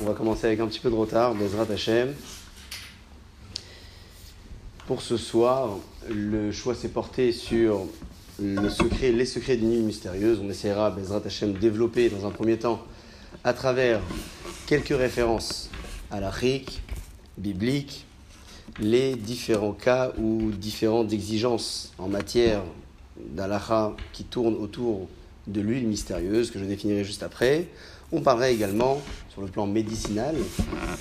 On va commencer avec un petit peu de retard, Bezrat Hashem. Pour ce soir, le choix s'est porté sur le secret, les secrets d'une nuit mystérieuse. On essaiera, Bezrat Hashem, de développer dans un premier temps à travers quelques références à la biblique, les différents cas ou différentes exigences en matière d'alaha qui tournent autour de l'huile mystérieuse que je définirai juste après. On parlerait également, sur le plan médicinal,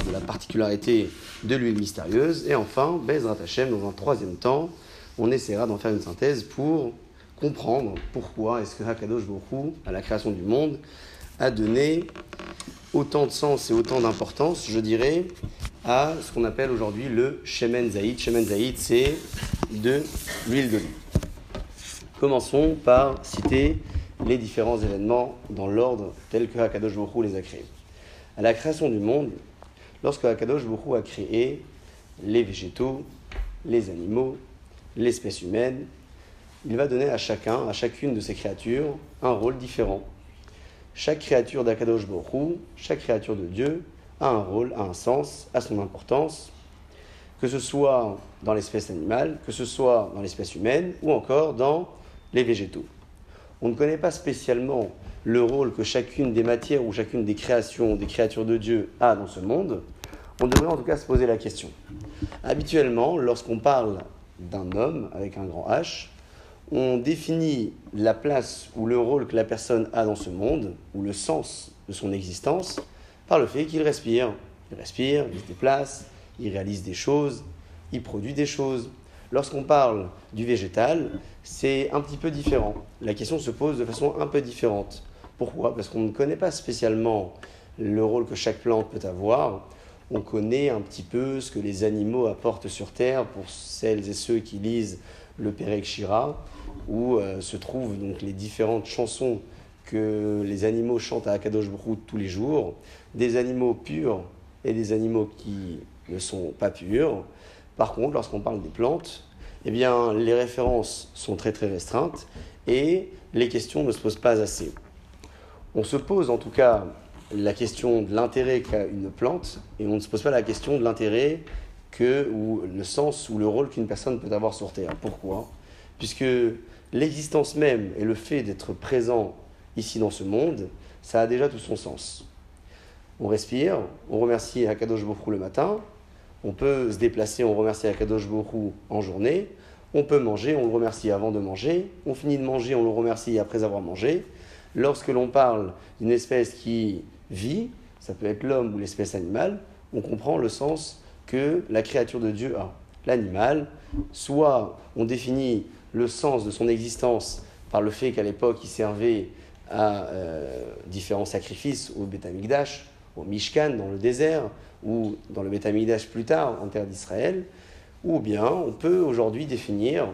de la particularité de l'huile mystérieuse. Et enfin, Bezrat Hashem, dans un troisième temps, on essaiera d'en faire une synthèse pour comprendre pourquoi est-ce que Hakadosh Baruch à la création du monde, a donné autant de sens et autant d'importance, je dirais, à ce qu'on appelle aujourd'hui le Shemen Zaïd. Shemen Zaïd, c'est de l'huile d'olive. Commençons par citer les différents événements dans l'ordre tel que Hakadosh Baruch les a créés. À la création du monde, lorsque Hakadosh Baruch a créé les végétaux, les animaux, l'espèce humaine, il va donner à chacun, à chacune de ces créatures, un rôle différent. Chaque créature d'Akadosh Baruch chaque créature de Dieu, a un rôle, a un sens, a son importance, que ce soit dans l'espèce animale, que ce soit dans l'espèce humaine, ou encore dans les végétaux on ne connaît pas spécialement le rôle que chacune des matières ou chacune des créations, des créatures de Dieu a dans ce monde, on devrait en tout cas se poser la question. Habituellement, lorsqu'on parle d'un homme avec un grand H, on définit la place ou le rôle que la personne a dans ce monde, ou le sens de son existence, par le fait qu'il respire. Il respire, il se déplace, il réalise des choses, il produit des choses. Lorsqu'on parle du végétal, c'est un petit peu différent. La question se pose de façon un peu différente. Pourquoi? Parce qu'on ne connaît pas spécialement le rôle que chaque plante peut avoir. On connaît un petit peu ce que les animaux apportent sur Terre pour celles et ceux qui lisent le Perek Shira, où euh, se trouvent donc les différentes chansons que les animaux chantent à Akadosh Baruch tous les jours, des animaux purs et des animaux qui ne sont pas purs. Par contre, lorsqu'on parle des plantes, eh les références sont très très restreintes et les questions ne se posent pas assez. On se pose en tout cas la question de l'intérêt qu'a une plante et on ne se pose pas la question de l'intérêt que, ou le sens ou le rôle qu'une personne peut avoir sur Terre. Pourquoi? Puisque l'existence même et le fait d'être présent ici dans ce monde, ça a déjà tout son sens. On respire, on remercie Hakadosh Bofrou le matin, on peut se déplacer, on remercie Akadosh Borou en journée. On peut manger, on le remercie avant de manger. On finit de manger, on le remercie après avoir mangé. Lorsque l'on parle d'une espèce qui vit, ça peut être l'homme ou l'espèce animale, on comprend le sens que la créature de Dieu a. L'animal, soit on définit le sens de son existence par le fait qu'à l'époque il servait à euh, différents sacrifices au Betamikdash, au Mishkan dans le désert, ou dans le Betamidash plus tard en terre d'Israël, ou bien on peut aujourd'hui définir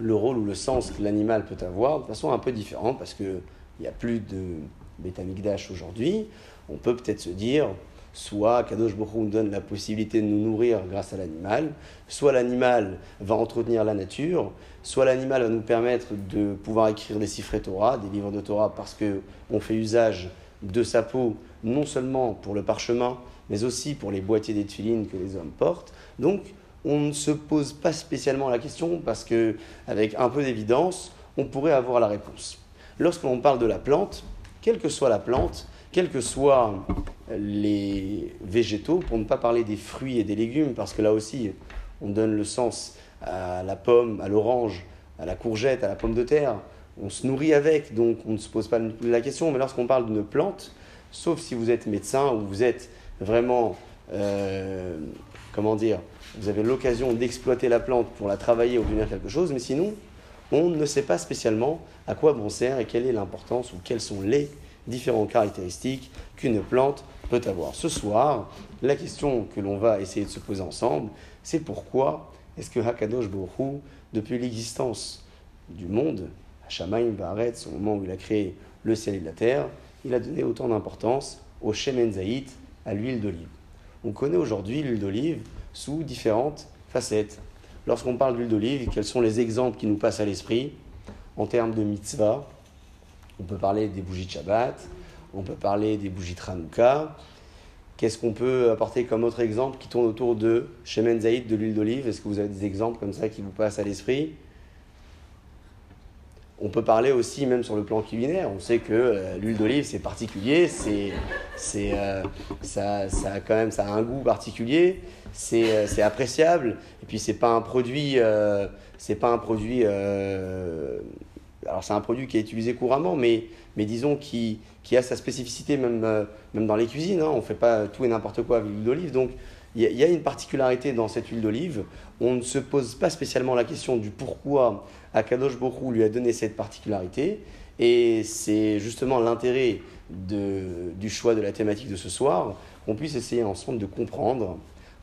le rôle ou le sens que l'animal peut avoir de façon un peu différente, parce qu'il n'y a plus de Betamikdash aujourd'hui. On peut peut-être se dire, soit Kadosh Baruch nous donne la possibilité de nous nourrir grâce à l'animal, soit l'animal va entretenir la nature, soit l'animal va nous permettre de pouvoir écrire des cifres Torah, des livres de Torah, parce qu'on fait usage de sa peau, non seulement pour le parchemin, mais aussi pour les boîtiers des que les hommes portent. Donc, on ne se pose pas spécialement la question parce que, avec un peu d'évidence, on pourrait avoir la réponse. Lorsque l'on parle de la plante, quelle que soit la plante, quels que soient les végétaux, pour ne pas parler des fruits et des légumes, parce que là aussi, on donne le sens à la pomme, à l'orange, à la courgette, à la pomme de terre. On se nourrit avec, donc on ne se pose pas la question. Mais lorsqu'on parle d'une plante, sauf si vous êtes médecin ou vous êtes vraiment, euh, comment dire, vous avez l'occasion d'exploiter la plante pour la travailler, obtenir quelque chose, mais sinon, on ne sait pas spécialement à quoi bon sert et quelle est l'importance ou quelles sont les différentes caractéristiques qu'une plante peut avoir. Ce soir, la question que l'on va essayer de se poser ensemble, c'est pourquoi est-ce que Hakadosh Baruch depuis l'existence du monde, à Shamaim Baaretz, au moment où il a créé le ciel et la terre, il a donné autant d'importance au Shemen Zayit, à l'huile d'olive. On connaît aujourd'hui l'huile d'olive sous différentes facettes. Lorsqu'on parle d'huile d'olive, quels sont les exemples qui nous passent à l'esprit? En termes de mitzvah, on peut parler des bougies de Shabbat, on peut parler des bougies Tranouka. Qu'est-ce qu'on peut apporter comme autre exemple qui tourne autour de Shemen Zaïd, de l'huile d'olive? Est-ce que vous avez des exemples comme ça qui vous passent à l'esprit? On peut parler aussi, même sur le plan culinaire, on sait que euh, l'huile d'olive c'est particulier, c'est, c'est, euh, ça, ça, a quand même ça a un goût particulier, c'est, euh, c'est appréciable, et puis c'est pas un produit, c'est pas un produit, alors c'est un produit qui est utilisé couramment, mais, mais disons qui, qui a sa spécificité même, même dans les cuisines, hein, on ne fait pas tout et n'importe quoi avec l'huile d'olive, donc il y, a une particularité dans cette huile d'olive. On ne se pose pas spécialement la question du pourquoi Akadosh Bokhu lui a donné cette particularité. Et c'est justement l'intérêt du choix de la thématique de ce soir, qu'on puisse essayer ensemble de comprendre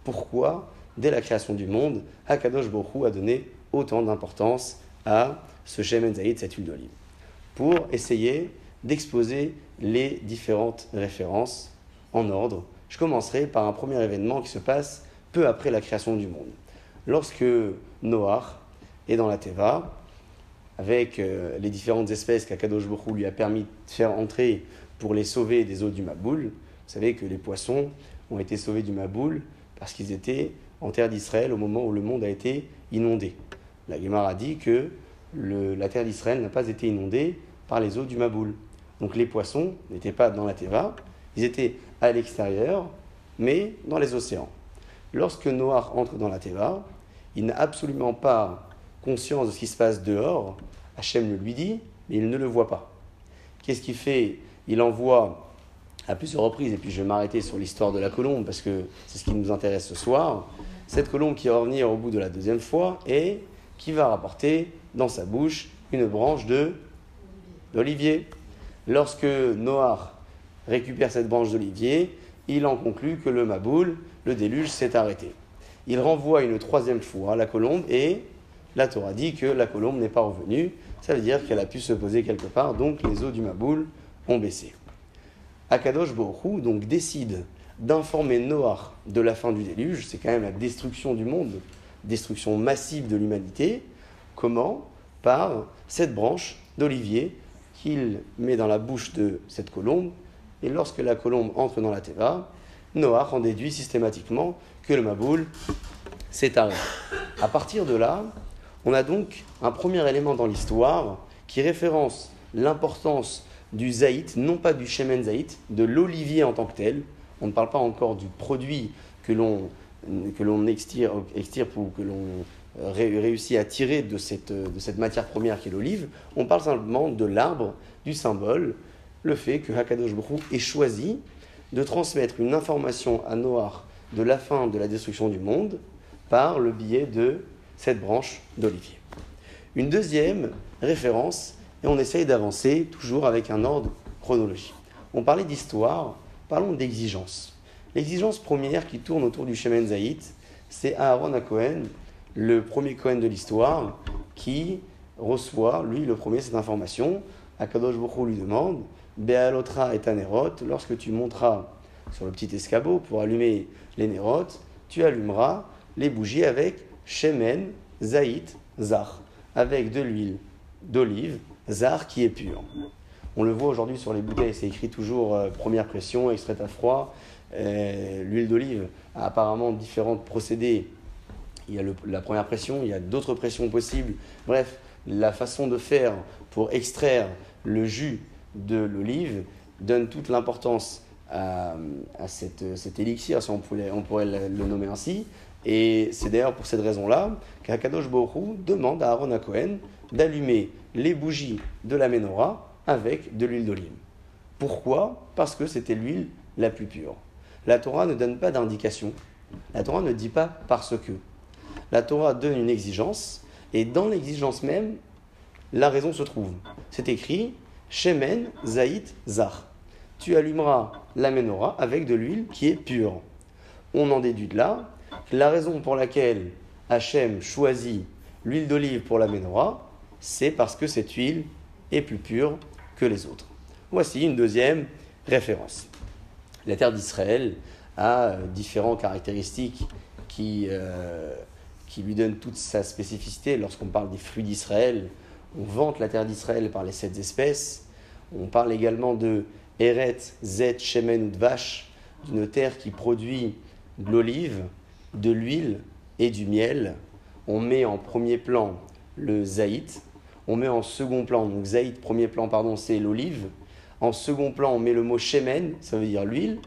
pourquoi, dès la création du monde, Akadosh Bokhu a donné autant d'importance à ce Shemen Zaïd, cette huile d'olive. Pour essayer d'exposer les différentes références en ordre je commencerai par un premier événement qui se passe peu après la création du monde. Lorsque Noah est dans la Teva, avec euh, les différentes espèces qu'Akadosh Bokhu lui a permis de faire entrer pour les sauver des eaux du Maboul, vous savez que les poissons ont été sauvés du Maboul parce qu'ils étaient en terre d'Israël au moment où le monde a été inondé. La Gemara a dit que la terre d'Israël n'a pas été inondée par les eaux du Maboul. Donc les poissons n'étaient pas dans la Teva, ils étaient à l'extérieur, mais dans les océans. Lorsque Noah entre dans la Teva, il n'a absolument pas conscience de ce qui se passe dehors. Hachem le lui dit, mais il ne le voit pas. Qu'est-ce qu'il fait? Il envoie à plusieurs reprises, et puis je vais m'arrêter sur l'histoire de la colombe parce que c'est ce qui nous intéresse ce soir. Cette colombe qui va revenir au bout de la deuxième fois et qui va rapporter dans sa bouche une branche de d'olivier. Lorsque Noah récupère cette branche d'olivier, il en conclut que le Maboul, le déluge, s'est arrêté. Il renvoie une troisième fois la colombe et la Torah dit que la colombe n'est pas revenue. Ça veut dire qu'elle a pu se poser quelque part, donc les eaux du Maboul ont baissé. Akadosh Borou donc décide d'informer Noah de la fin du déluge, c'est quand même la destruction du monde, destruction massive de l'humanité. Comment? Par cette branche d'olivier qu'il met dans la bouche de cette colombe et lorsque la colombe entre dans la Teva, Noah en déduit systématiquement que le Maboul s'est arrêté. À partir de là, on a donc un premier élément dans l'histoire qui référence l'importance du zaït, non pas du shemen zaït, de l'olivier en tant que tel. On ne parle pas encore du produit que l'on que l'on extirpe, ou que l'on réussit à tirer de cette, de cette matière première qui est l'olive. On parle simplement de l'arbre, du symbole, le fait que Hakadosh Baruch ait choisi de transmettre une information à Noah de la fin de la destruction du monde par le biais de cette branche d'olivier. Une deuxième référence, et on essaye d'avancer toujours avec un ordre chronologique. On parlait d'histoire, parlons d'exigence. L'exigence première qui tourne autour du Shemen Zayit, c'est Aaron à le premier Cohen de l'histoire, qui reçoit, lui, le premier, cette information. Akadosh Baruch lui demande Bealotra et Tanerot, lorsque tu monteras sur le petit escabeau pour allumer les nérotes, tu allumeras les bougies avec Shemen, Zaït, Zar, avec de l'huile d'olive, Zar qui est pur. On le voit aujourd'hui sur les bouteilles, c'est écrit toujours euh, première pression, extraite à froid. Euh, l'huile d'olive a apparemment différents procédés. Il y a la première pression, il y a d'autres pressions possibles. Bref, la façon de faire pour extraire le jus de l'olive donne toute l'importance à, cet élixir, si on pourrait, on pourrait le, nommer ainsi. Et c'est d'ailleurs pour cette raison-là qu'Akadosh Borou demande à Aaron Cohen d'allumer les bougies de la menorah avec de l'huile d'olive. Pourquoi? Parce que c'était l'huile la plus pure. La Torah ne donne pas d'indication. La Torah ne dit pas parce que. La Torah donne une exigence, et dans l'exigence même, la raison se trouve. C'est écrit Shemen, Zaït, Zar. Tu allumeras la menorah avec de l'huile qui est pure. On en déduit de là la raison pour laquelle Hachem choisit l'huile d'olive pour la menorah, c'est parce que cette huile est plus pure que les autres. Voici une deuxième référence. La terre d'Israël a différentes caractéristiques qui, euh, qui lui donnent toute sa spécificité. Lorsqu'on parle des fruits d'Israël, on vante la terre d'Israël par les sept espèces. On parle également de Eret, Zet, Shemen ou Dvash, d'une terre qui produit de l'olive, de l'huile et du miel. On met en premier plan le zaït, on met en second plan, donc zaït, premier plan, pardon, c'est l'olive. En second plan, on met le mot shemen, ça veut dire l'huile.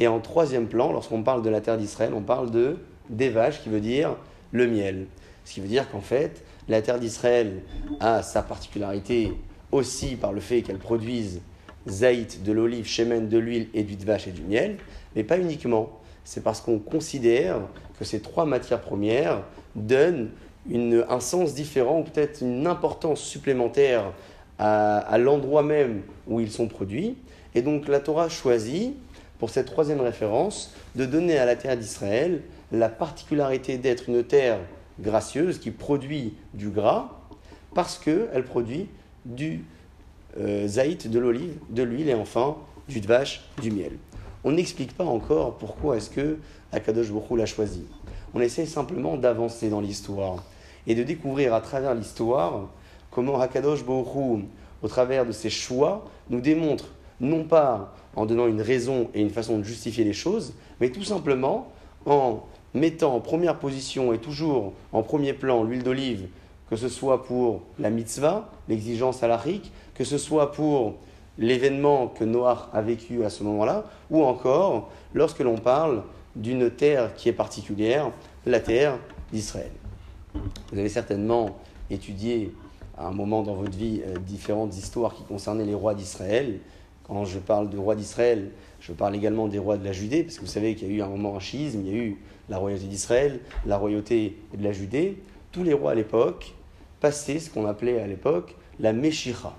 Et en troisième plan, lorsqu'on parle de la terre d'Israël, on parle de vaches, qui veut dire le miel. Ce qui veut dire qu'en fait, la terre d'Israël a sa particularité aussi par le fait qu'elle produise zaït, de l'olive, shemen, de l'huile et du vache et du miel, mais pas uniquement. C'est parce qu'on considère que ces trois matières premières donnent un sens différent ou peut-être une importance supplémentaire à, à l'endroit même où ils sont produits. Et donc la Torah choisit, pour cette troisième référence, de donner à la terre d'Israël la particularité d'être une terre gracieuse qui produit du gras parce qu'elle produit du euh, zaït, de l'olive, de l'huile et enfin du vache, du miel. On n'explique pas encore pourquoi est-ce que Akadosh Baruch l'a choisi. On essaie simplement d'avancer dans l'histoire et de découvrir à travers l'histoire comment Akadosh Baruch au travers de ses choix, nous démontre non pas en donnant une raison et une façon de justifier les choses, mais tout simplement en mettant en première position et toujours en premier plan l'huile d'olive, que ce soit pour la mitzvah, l'exigence halachique, que ce soit pour l'événement que Noach a vécu à ce moment-là, ou encore lorsque l'on parle d'une terre qui est particulière, la terre d'Israël. Vous avez certainement étudié à un moment dans votre vie euh, différentes histoires qui concernaient les rois d'Israël. Quand je parle de rois d'Israël, je parle également des rois de la Judée, parce que vous savez qu'il y a eu un moment un schisme, il y a eu la royauté d'Israël, la royauté de la Judée, tous les rois à l'époque passaient ce qu'on appelait à l'époque la Meshicha.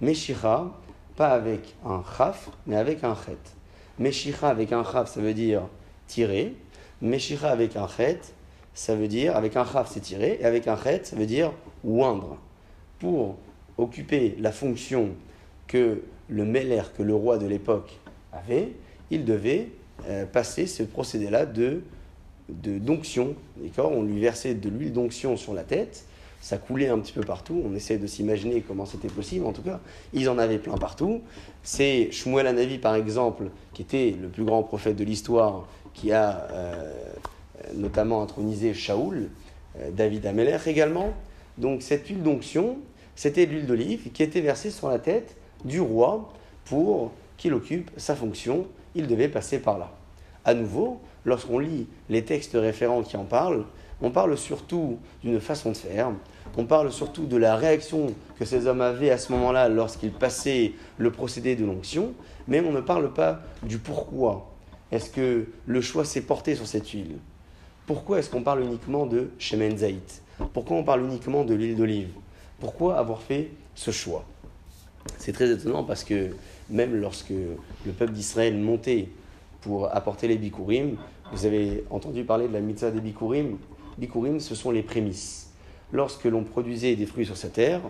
Meshicha, pas avec un chaf, mais avec un chet. Meshicha avec un chaf, ça veut dire tirer. Meshicha avec un chet, ça veut dire, avec un chaf, c'est tirer, et avec un chet, ça veut dire oindre. Pour occuper la fonction que le Meller, que le roi de l'époque avait, il devait euh, passer ce procédé-là de de d'onction, d'accord? On lui versait de l'huile d'onction sur la tête, ça coulait un petit peu partout, on essaie de s'imaginer comment c'était possible, en tout cas, ils en avaient plein partout. C'est Shmuel Anavi, par exemple, qui était le plus grand prophète de l'histoire, qui a euh, notamment intronisé Shaoul, euh, David Ameler également. Donc cette huile d'onction, c'était l'huile d'olive qui était versée sur la tête du roi pour qu'il occupe sa fonction, il devait passer par là. À nouveau, lorsqu'on lit les textes référents qui en parlent, on parle surtout d'une façon de faire, on parle surtout de la réaction que ces hommes avaient à ce moment-là lorsqu'ils passaient le procédé de l'onction, mais on ne parle pas du pourquoi. Est-ce que le choix s'est porté sur cette huile? Pourquoi est-ce qu'on parle uniquement de Shemen Zaït Pourquoi on parle uniquement de l'huile d'olive? Pourquoi avoir fait ce choix? C'est très étonnant parce que même lorsque le peuple d'Israël montait pour apporter les bikurim, vous avez entendu parler de la mitzvah des bikurim. Bikurim, ce sont les prémices. Lorsque l'on produisait des fruits sur cette terre,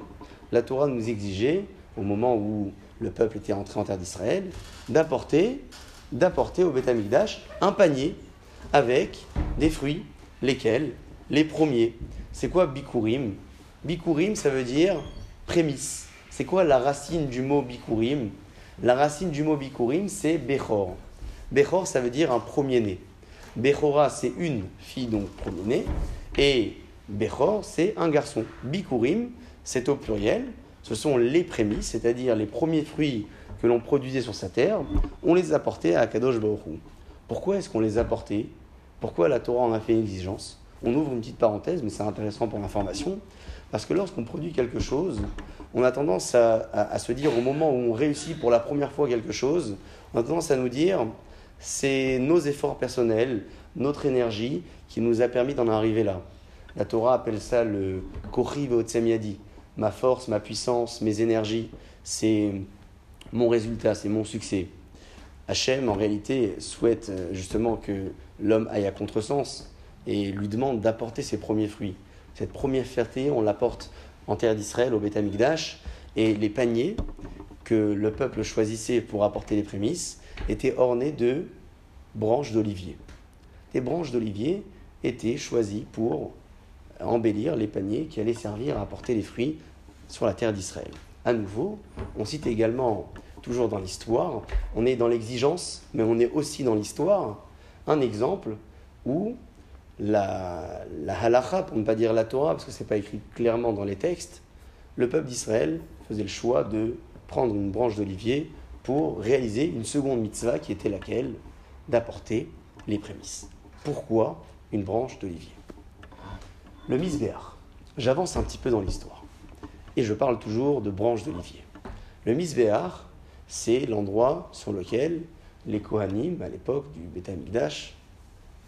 la Torah nous exigeait, au moment où le peuple était entré en terre d'Israël, d'apporter, d'apporter au Beth un panier avec des fruits, lesquels Les premiers. C'est quoi bikurim? Bikurim, ça veut dire prémisse. C'est quoi la racine du mot bikurim? La racine du mot bikurim, c'est bechor. Bechor, ça veut dire un premier-né. Bechora, c'est une fille, donc premier-né. Et Bechor, c'est un garçon. Bikurim, c'est au pluriel. Ce sont les prémices, c'est-à-dire les premiers fruits que l'on produisait sur sa terre. On les apportait à Kadosh Baruch Pourquoi est-ce qu'on les apportait? Pourquoi la Torah en a fait une exigence? On ouvre une petite parenthèse, mais c'est intéressant pour l'information. Parce que lorsqu'on produit quelque chose, on a tendance à, se dire, au moment où on réussit pour la première fois quelque chose, on a tendance à nous dire, c'est nos efforts personnels, notre énergie qui nous a permis d'en arriver là. La Torah appelle ça le Kochi Yadi. Ma force, ma puissance, mes énergies, c'est mon résultat, c'est mon succès. Hachem, en réalité, souhaite euh, justement que l'homme aille à contresens et lui demande d'apporter ses premiers fruits. Cette première fierté, on l'apporte en terre d'Israël, au Beth et les paniers que le peuple choisissait pour apporter les prémices, étaient ornées de branches d'olivier. Les branches d'olivier étaient choisies pour embellir les paniers qui allaient servir à apporter les fruits sur la terre d'Israël. À nouveau, on cite également toujours dans l'histoire, on est dans l'exigence, mais on est aussi dans l'histoire. Un exemple où la, la halacha, pour ne pas dire la Torah, parce que ce n'est pas écrit clairement dans les textes, le peuple d'Israël faisait le choix de prendre une branche d'olivier pour réaliser une seconde mitzvah qui était laquelle D'apporter les prémices. Pourquoi une branche d'olivier? Le misbéar. J'avance un petit peu dans l'histoire. Et je parle toujours de branche d'olivier. Le misbéar, c'est l'endroit sur lequel les Kohanim, à l'époque du Beth Amikdash,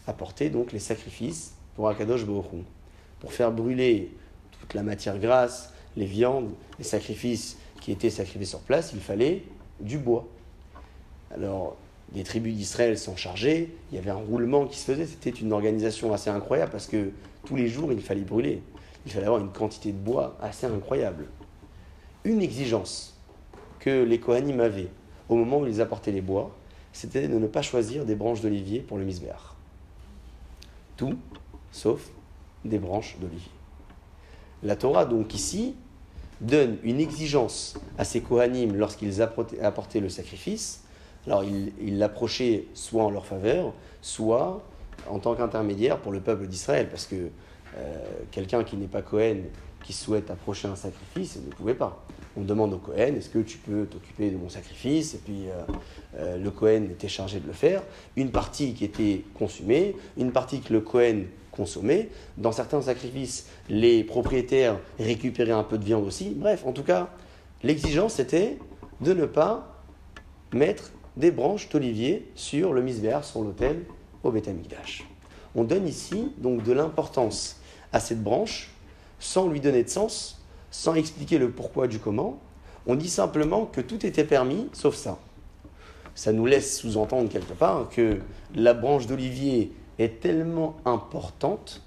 apportaient donc les sacrifices pour Akadosh Baruch Pour faire brûler toute la matière grasse, les viandes, les sacrifices qui étaient sacrifiés sur place, il fallait du bois. Alors, des tribus d'Israël s'en chargeaient, il y avait un roulement qui se faisait, c'était une organisation assez incroyable parce que tous les jours il fallait brûler, il fallait avoir une quantité de bois assez incroyable. Une exigence que les Kohanim avaient au moment où ils apportaient les bois, c'était de ne pas choisir des branches d'olivier pour le misbéar. Tout sauf des branches d'olivier. La Torah, donc ici, donne une exigence à ces Kohanim lorsqu'ils apportaient le sacrifice. Alors, ils l'approchaient soit en leur faveur, soit en tant qu'intermédiaire pour le peuple d'Israël, parce que euh, quelqu'un qui n'est pas Kohen, qui souhaite approcher un sacrifice, ne pouvait pas. On demande au Kohen, est-ce que tu peux t'occuper de mon sacrifice? Et puis euh, euh, le Kohen était chargé de le faire. Une partie qui était consumée, une partie que le Kohen consommait. Dans certains sacrifices, les propriétaires récupéraient un peu de viande aussi. Bref, en tout cas, l'exigence était de ne pas mettre des branches d'olivier sur le misbéar, sur l'autel au Beth On donne ici donc de l'importance à cette branche sans lui donner de sens, sans expliquer le pourquoi du comment. On dit simplement que tout était permis sauf ça. Ça nous laisse sous-entendre quelque part que la branche d'olivier est tellement importante,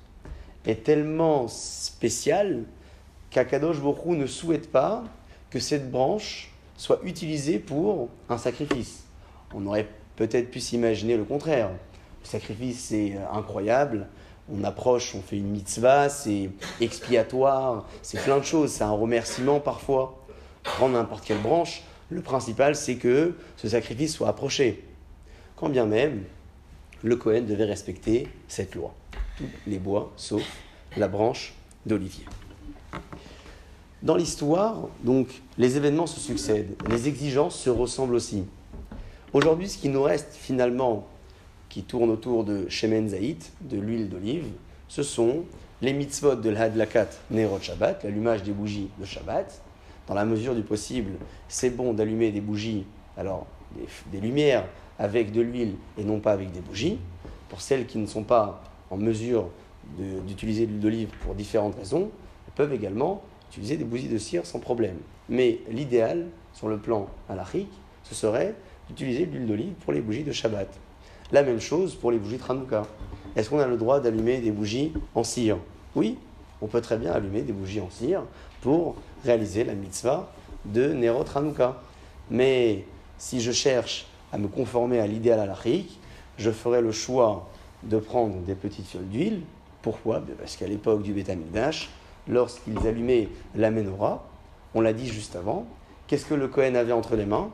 est tellement spéciale, qu'Akadosh Borou ne souhaite pas que cette branche soit utilisée pour un sacrifice. On aurait peut-être pu s'imaginer le contraire. Le sacrifice, c'est incroyable. On approche, on fait une mitzvah, c'est expiatoire, c'est plein de choses, c'est un remerciement parfois. Prendre n'importe quelle branche, le principal, c'est que ce sacrifice soit approché. Quand bien même, le Cohen devait respecter cette loi. Tous les bois, sauf la branche d'olivier. Dans l'histoire, donc, les événements se succèdent, les exigences se ressemblent aussi. Aujourd'hui, ce qui nous reste finalement, qui tourne autour de Shemen Zaït, de l'huile d'olive, ce sont les mitzvot de l'Hadlakat Nerot Shabbat, l'allumage des bougies de Shabbat. Dans la mesure du possible, c'est bon d'allumer des bougies, alors des lumières avec de l'huile et non pas avec des bougies. Pour celles qui ne sont pas en mesure d'utiliser de l'huile d'olive pour différentes raisons, elles peuvent également utiliser des bougies de cire sans problème. Mais l'idéal, sur le plan halachique, ce serait d'utiliser de l'huile d'olive pour les bougies de Shabbat. La même chose pour les bougies de Hanouka. Est-ce qu'on a le droit d'allumer des bougies en cire? Oui, on peut très bien allumer des bougies en cire pour réaliser la mitzvah de Nerot Hanouka. Mais si je cherche à me conformer à l'idéal halachique, je ferai le choix de prendre des petites fioles d'huile. Pourquoi? Ben, Parce qu'à l'époque du Betamikdash, lorsqu'ils allumaient la menorah, on l'a dit juste avant, qu'est-ce que le Kohen avait entre les mains?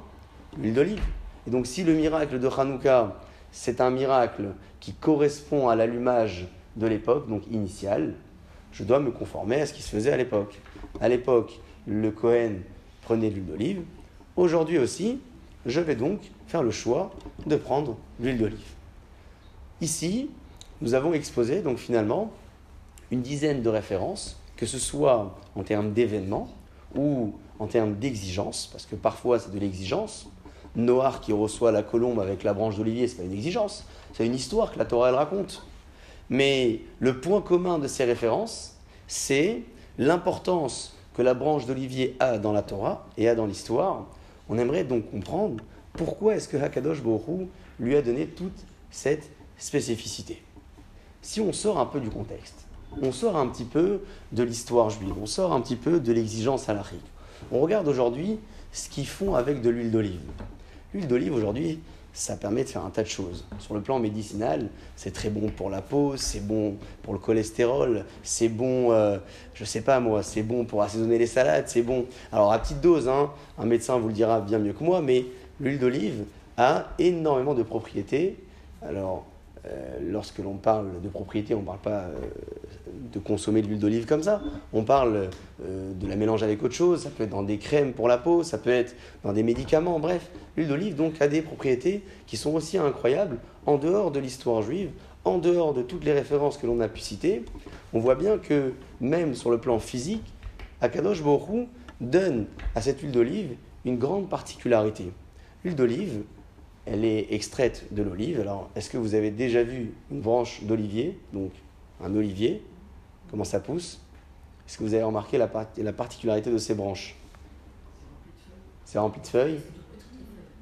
L'huile d'olive. Et donc si le miracle de Hanouka, c'est un miracle qui correspond à l'allumage de l'époque, donc initial, je dois me conformer à ce qui se faisait à l'époque. À l'époque, le Kohen prenait l'huile d'olive. Aujourd'hui aussi, je vais donc faire le choix de prendre l'huile d'olive. Ici, nous avons exposé donc finalement une dizaine de références, que ce soit en termes d'événements ou en termes d'exigence, parce que parfois c'est de l'exigence. Noir qui reçoit la colombe avec la branche d'olivier, c'est pas une exigence, c'est une histoire que la Torah elle raconte. Mais le point commun de ces références, c'est l'importance que la branche d'olivier a dans la Torah et a dans l'histoire. On aimerait donc comprendre pourquoi est-ce que Hakadosh Borou lui a donné toute cette spécificité? Si on sort un peu du contexte, on sort un petit peu de l'histoire juive, on sort un petit peu de l'exigence halachique. On regarde aujourd'hui ce qu'ils font avec de l'huile d'olive. L'huile d'olive aujourd'hui, ça permet de faire un tas de choses. Sur le plan médicinal, c'est très bon pour la peau, c'est bon pour le cholestérol, c'est bon, euh, je sais pas moi, c'est bon pour assaisonner les salades, c'est bon. Alors à petite dose, hein, un médecin vous le dira bien mieux que moi, mais l'huile d'olive a énormément de propriétés. Alors, euh, lorsque l'on parle de propriétés, on ne parle pas euh, de consommer de l'huile d'olive comme ça. On parle euh, de la mélanger avec autre chose. Ça peut être dans des crèmes pour la peau, ça peut être dans des médicaments. Bref, l'huile d'olive donc a des propriétés qui sont aussi incroyables en dehors de l'histoire juive, en dehors de toutes les références que l'on a pu citer. On voit bien que même sur le plan physique, Akadosh Borou donne à cette huile d'olive une grande particularité. D'olive, elle est extraite de l'olive. Alors, est-ce que vous avez déjà vu une branche d'olivier, donc un olivier, comment ça pousse? Est-ce que vous avez remarqué la, la particularité de ces branches? C'est rempli de feuilles,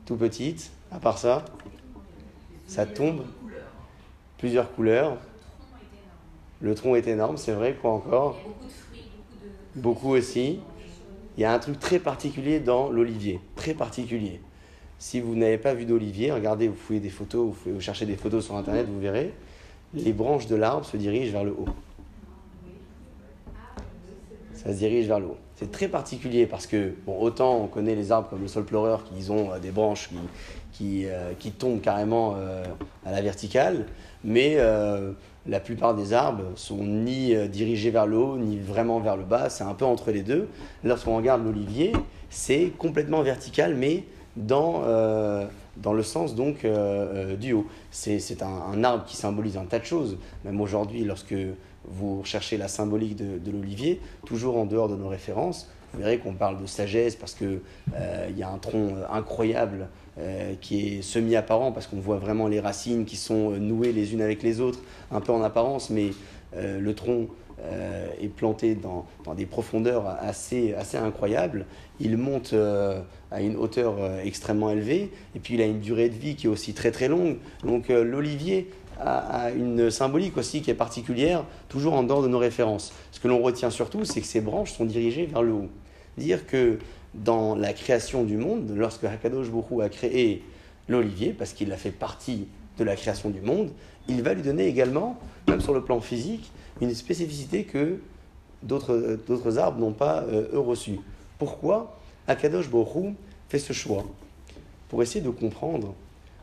tout petites. À part ça, ça tombe. Plusieurs couleurs. Le tronc est énorme, c'est vrai, quoi encore? Beaucoup aussi. Il y a un truc très particulier dans l'olivier, très particulier. Si vous n'avez pas vu d'olivier, regardez, vous fouillez des photos, vous, vous cherchez des photos sur Internet, vous verrez, les branches de l'arbre se dirigent vers le haut. Ça se dirige vers le haut. C'est très particulier parce que, bon, autant on connaît les arbres comme le sol pleureur qui ont euh, des branches qui, qui, euh, qui tombent carrément euh, à la verticale, mais la plupart des arbres sont ni dirigés vers le haut, ni vraiment vers le bas, c'est un peu entre les deux. Lorsqu'on regarde l'olivier, c'est complètement vertical, mais dans, euh, dans le sens donc euh, euh, du haut. C'est un, arbre qui symbolise un tas de choses. Même aujourd'hui, lorsque vous recherchez la symbolique de, l'olivier, toujours en dehors de nos références, vous verrez qu'on parle de sagesse parce qu'il il y a un tronc incroyable qui est semi-apparent parce qu'on voit vraiment les racines qui sont nouées les unes avec les autres, un peu en apparence, mais le tronc euh, est planté dans, dans, des profondeurs assez, assez incroyables. Il monte euh, à une hauteur euh, extrêmement élevée et puis il a une durée de vie qui est aussi très très longue. Donc l'olivier a, une symbolique aussi qui est particulière, toujours en dehors de nos références. Ce que l'on retient surtout, c'est que ces branches sont dirigées vers le haut. Dire que dans la création du monde, lorsque Hakadosh Bokhu a créé l'olivier, parce qu'il a fait partie de la création du monde, il va lui donner également, même sur le plan physique, une spécificité que d'autres arbres n'ont pas euh, reçue. Pourquoi Akadosh Borou fait ce choix Pour essayer de comprendre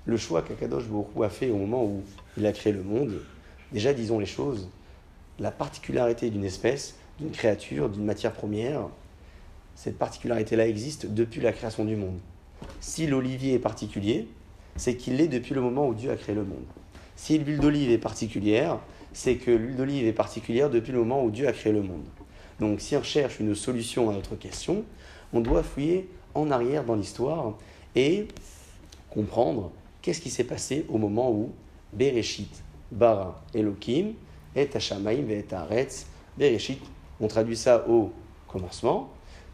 le choix qu'Akadosh Borou a fait au moment où il a créé le monde. Déjà, disons les choses, la particularité d'une espèce, d'une créature, d'une matière première, cette particularité-là existe depuis la création du monde. Si l'olivier est particulier, c'est qu'il l'est depuis le moment où Dieu a créé le monde. Si l'huile d'olive est particulière, c'est que l'huile d'olive est particulière depuis le moment où Dieu a créé le monde. Donc si on cherche une solution à notre question, on doit fouiller en arrière dans l'histoire et comprendre qu'est-ce qui s'est passé au moment où Bereshit, Bara, Elohim, et Hashamaim, et Aretz, Bereshit, on traduit ça au commencement,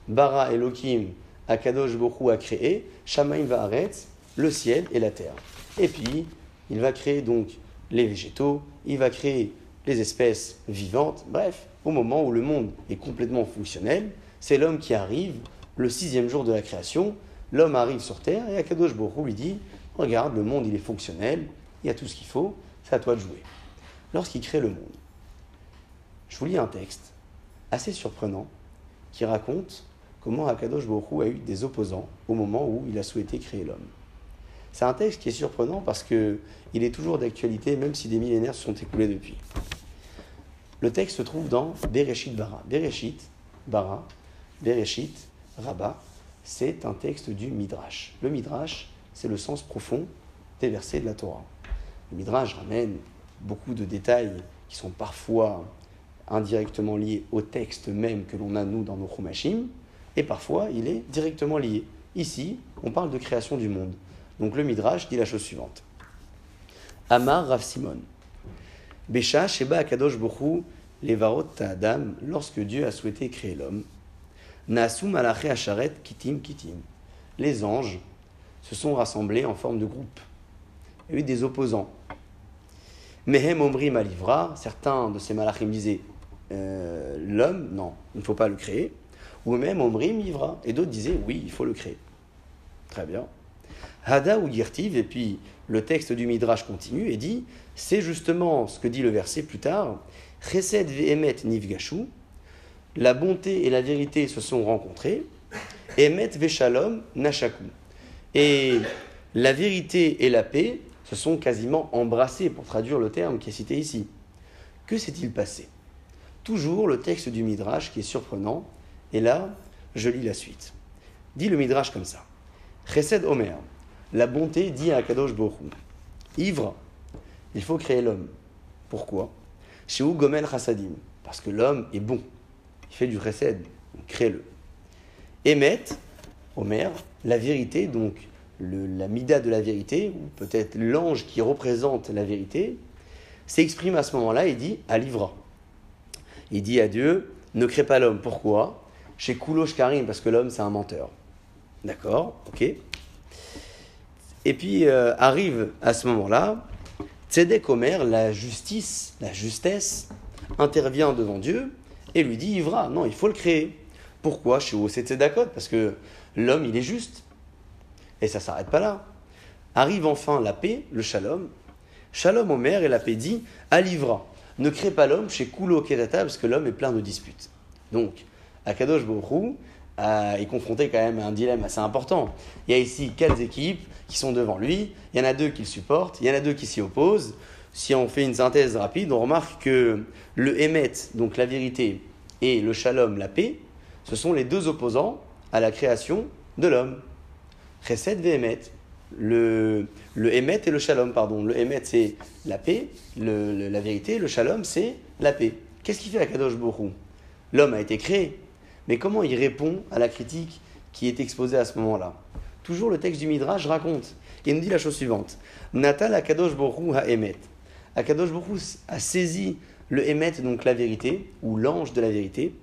Bara, Elohim, Akadosh Bokhu a créé, Shamaim, Aretz, le ciel et la terre. Et puis, il va créer donc les végétaux, il va créer les espèces vivantes. Bref, au moment où le monde est complètement fonctionnel, c'est l'homme qui arrive, le sixième jour de la création, l'homme arrive sur Terre et Akadosh Borou lui dit Regarde, le monde il est fonctionnel, il y a tout ce qu'il faut, c'est à toi de jouer. Lorsqu'il crée le monde, je vous lis un texte assez surprenant qui raconte comment Akadosh Borou a eu des opposants au moment où il a souhaité créer l'homme. C'est un texte qui est surprenant parce qu'il est toujours d'actualité, même si des millénaires se sont écoulés depuis. Le texte se trouve dans Bereshit Bara. Bereshit, Bara, Bereshit, Rabbah, c'est un texte du Midrash. Le Midrash, c'est le sens profond des versets de la Torah. Le Midrash ramène beaucoup de détails qui sont parfois indirectement liés au texte même que l'on a nous dans nos Chumashim, et parfois il est directement lié. Ici, on parle de création du monde. Donc le Midrash dit la chose suivante. Amar Rav Simon. Besha Sheba Akadosh Levarot Adam, lorsque Dieu a souhaité créer l'homme. Nasum Malache Asharet Kitim Kitim. Les anges se sont rassemblés en forme de groupe. Il y a eu des opposants. Mehem Omri Malivra, certains de ces malachim disaient euh, l'homme, non, il ne faut pas le créer. Ou même Omri Mivra, et d'autres disaient oui, il faut le créer. Très bien. Hada ou Yirtiv, et puis le texte du Midrash continue et dit c'est justement ce que dit le verset plus tard Chesed ve'emet nivgashu, la bonté et la vérité se sont rencontrées, emet ve'shalom nashaku. Et la vérité et la paix se sont quasiment embrassées, pour traduire le terme qui est cité ici. Que s'est-il passé? Toujours le texte du Midrash qui est surprenant, et là, je lis la suite. Dit le Midrash comme ça. Chesed Omer, la bonté dit à Kadosh Borou, ivre, il faut créer l'homme. Pourquoi? Chez Gomel Chassadim, parce que l'homme est bon, il fait du chesed, donc crée-le. Emet, Omer, la vérité, donc la mida de la vérité, ou peut-être l'ange qui représente la vérité, s'exprime à ce moment-là et dit à l'ivra. Il dit à Dieu, ne crée pas l'homme. Pourquoi? Chez Koulosh Karim, parce que l'homme c'est un menteur. D'accord? Ok? Et puis euh, arrive à ce moment-là, Tzedek Omer, la justice, la justesse, intervient devant Dieu et lui dit Ivra, non, il faut le créer. Pourquoi Chez c'est Tzedakot Parce que l'homme, il est juste. Et ça ne s'arrête pas là. Arrive enfin la paix, le shalom. Shalom Omer et la paix dit Alivra, ne crée pas l'homme chez Kulo Kedata parce que l'homme est plein de disputes. Donc, Akadosh Borou est confronté quand même à un dilemme assez important. Il y a ici quatre équipes qui sont devant lui, il y en a deux qui le supportent, il y en a deux qui s'y opposent. Si on fait une synthèse rapide, on remarque que le Emet, donc la vérité, et le Shalom, la paix, ce sont les deux opposants à la création de l'homme. Chesed ve Le, le Emet et le Shalom, pardon. Le Emet, c'est la paix, la vérité. Le Shalom, c'est la paix. Qu'est-ce qui fait Akadosh Borou L'homme a été créé, mais comment il répond à la critique qui est exposée à ce moment-là? Toujours le texte du Midrash raconte. Il nous dit la chose suivante. Natal Akadosh Borou ha Emet. Akadosh Borou a saisi le Emet, donc la vérité, ou l'ange de la vérité.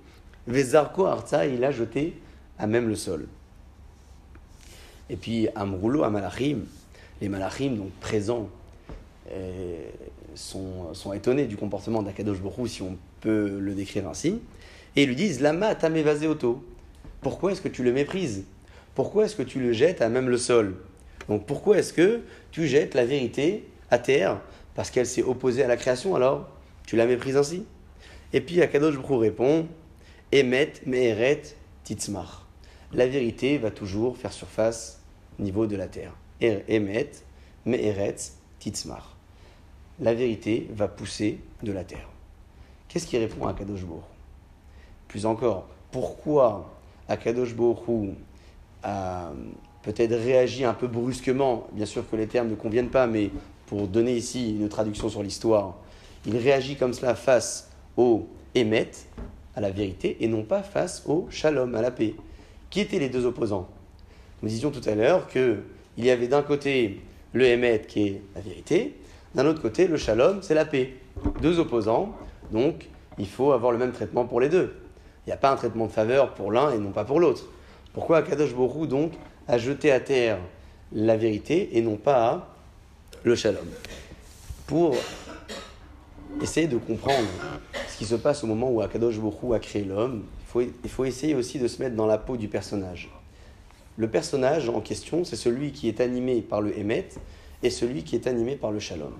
Vezarko Arza, il l'a jeté à même le sol. Et puis Amroulo, Amalachim, les Malachim, donc présents, euh, sont, sont, étonnés du comportement d'Akadosh Borou, si on peut le décrire ainsi et ils lui disent Lama tamevase auto. Pourquoi est-ce que tu le méprises? Pourquoi est-ce que tu le jettes à même le sol? Donc pourquoi est-ce que tu jettes la vérité à terre? Parce qu'elle s'est opposée à la création, alors tu la méprises ainsi Et puis Akadosh Brou répond Emet me'eret titzmar. La vérité va toujours faire surface au niveau de la terre. Er, Emet me'eret titzmar. La vérité va pousser de la terre. Qu'est-ce qui répond à Akadosh Brou encore, pourquoi Akadosh Borou a peut-être réagi un peu brusquement, bien sûr que les termes ne conviennent pas, mais pour donner ici une traduction sur l'histoire, il réagit comme cela face au Emet, à la vérité, et non pas face au Shalom, à la paix. Qui étaient les deux opposants? Nous disions tout à l'heure qu'il y avait d'un côté le Emet qui est la vérité, d'un autre côté le Shalom, c'est la paix. Deux opposants, donc il faut avoir le même traitement pour les deux. Il n'y a pas un traitement de faveur pour l'un et non pas pour l'autre. Pourquoi Akadosh Borou donc a jeté à terre la vérité et non pas le shalom? Pour essayer de comprendre ce qui se passe au moment où Akadosh Borou a créé l'homme, il faut, il faut essayer aussi de se mettre dans la peau du personnage. Le personnage en question, c'est celui qui est animé par le Hémet et celui qui est animé par le Shalom.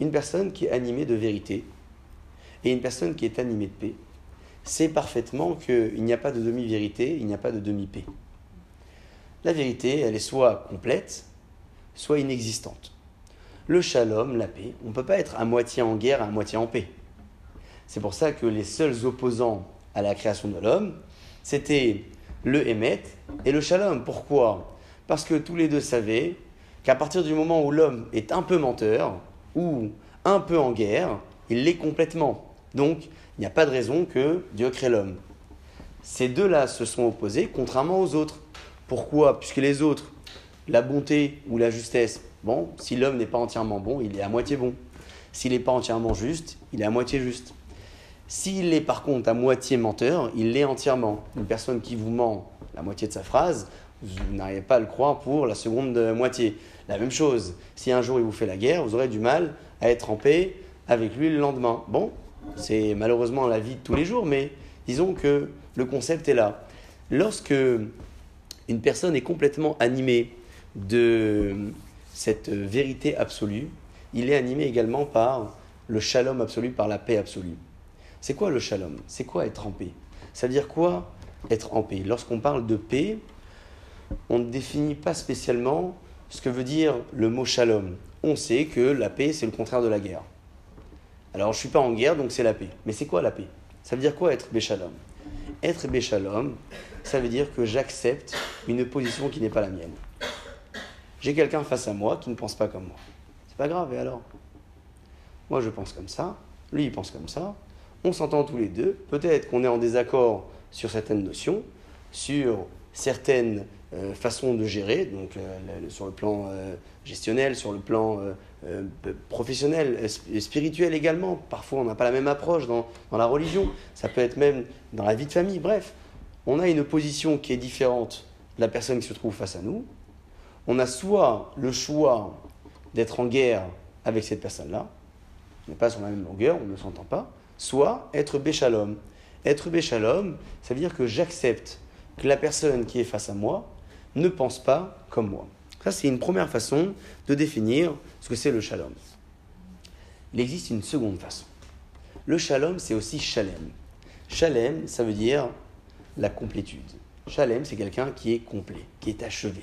Une personne qui est animée de vérité et une personne qui est animée de paix sait parfaitement qu'il n'y a pas de demi-vérité, il n'y a pas de demi-paix. La vérité, elle est soit complète, soit inexistante. Le shalom, la paix, on ne peut pas être à moitié en guerre, à moitié en paix. C'est pour ça que les seuls opposants à la création de l'homme, c'était le Hémet et le Shalom. Pourquoi? Parce que tous les deux savaient qu'à partir du moment où l'homme est un peu menteur ou un peu en guerre, il l'est complètement. Donc, il n'y a pas de raison que Dieu crée l'homme. Ces deux-là se sont opposés, contrairement aux autres. Pourquoi? Puisque les autres, la bonté ou la justesse, bon, si l'homme n'est pas entièrement bon, il est à moitié bon. S'il n'est pas entièrement juste, il est à moitié juste. S'il est par contre à moitié menteur, il l'est entièrement. Une personne qui vous ment la moitié de sa phrase, vous n'arrivez pas à le croire pour la seconde moitié. La même chose, si un jour il vous fait la guerre, vous aurez du mal à être en paix avec lui le lendemain. Bon, c'est malheureusement la vie de tous les jours, mais disons que le concept est là. Lorsque une personne est complètement animée de cette vérité absolue, il est animé également par le shalom absolu, par la paix absolue. C'est quoi le shalom? C'est quoi être en paix? Ça veut dire quoi être en paix? Lorsqu'on parle de paix, on ne définit pas spécialement ce que veut dire le mot shalom. On sait que la paix, c'est le contraire de la guerre. Alors, je ne suis pas en guerre, donc c'est la paix. Mais c'est quoi la paix? Ça veut dire quoi être béchalom Être béchalom, ça veut dire que j'accepte une position qui n'est pas la mienne. J'ai quelqu'un face à moi qui ne pense pas comme moi. C'est pas grave, et alors? Moi, je pense comme ça, lui, il pense comme ça. On s'entend tous les deux. Peut-être qu'on est en désaccord sur certaines notions, sur certaines euh, façons de gérer, donc euh, sur le plan euh, gestionnel, sur le plan professionnel, spirituel également. Parfois, on n'a pas la même approche dans, dans, la religion. Ça peut être même dans la vie de famille. Bref, on a une position qui est différente de la personne qui se trouve face à nous. On a soit le choix d'être en guerre avec cette personne-là, on n'est pas sur la même longueur, on ne s'entend pas, soit être béchalom. Être béchalom, ça veut dire que j'accepte que la personne qui est face à moi ne pense pas comme moi. Ça, c'est une première façon de définir ce que c'est le shalom. Il existe une seconde façon. Le shalom, c'est aussi shalem. Shalem, ça veut dire la complétude. Shalem, c'est quelqu'un qui est complet, qui est achevé.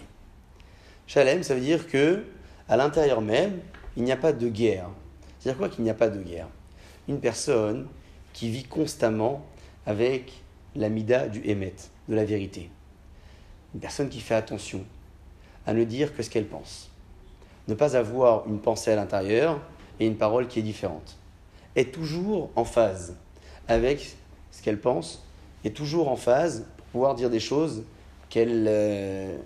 Shalem, ça veut dire que à l'intérieur même, il n'y a pas de guerre. C'est-à-dire quoi qu'il n'y a pas de guerre? Une personne qui vit constamment avec l'amida du Hémet, de la vérité. Une personne qui fait attention à ne dire que ce qu'elle pense. Ne pas avoir une pensée à l'intérieur et une parole qui est différente. Être toujours en phase avec ce qu'elle pense et toujours en phase pour pouvoir dire des choses qu'elle euh,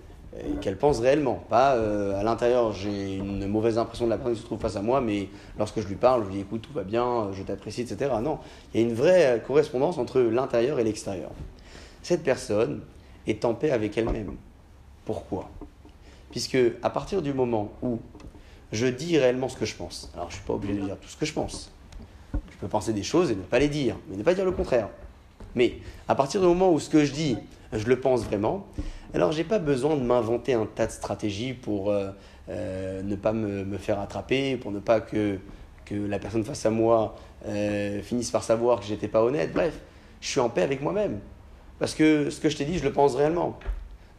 pense réellement. Pas euh, à l'intérieur, j'ai une mauvaise impression de la personne qui se trouve face à moi, mais lorsque je lui parle, je lui dis écoute, tout va bien, je t'apprécie, etc. Non, il y a une vraie correspondance entre l'intérieur et l'extérieur cette personne est en paix avec elle-même. Pourquoi? Puisque à partir du moment où je dis réellement ce que je pense, alors je ne suis pas obligé de dire tout ce que je pense. Je peux penser des choses et ne pas les dire, mais ne pas dire le contraire. Mais à partir du moment où ce que je dis, je le pense vraiment, alors j'ai pas besoin de m'inventer un tas de stratégies pour euh, euh, ne pas me, faire attraper, pour ne pas que, que la personne face à moi euh, finisse par savoir que j'étais pas honnête. Bref, je suis en paix avec moi-même. Parce que ce que je t'ai dit, je le pense réellement.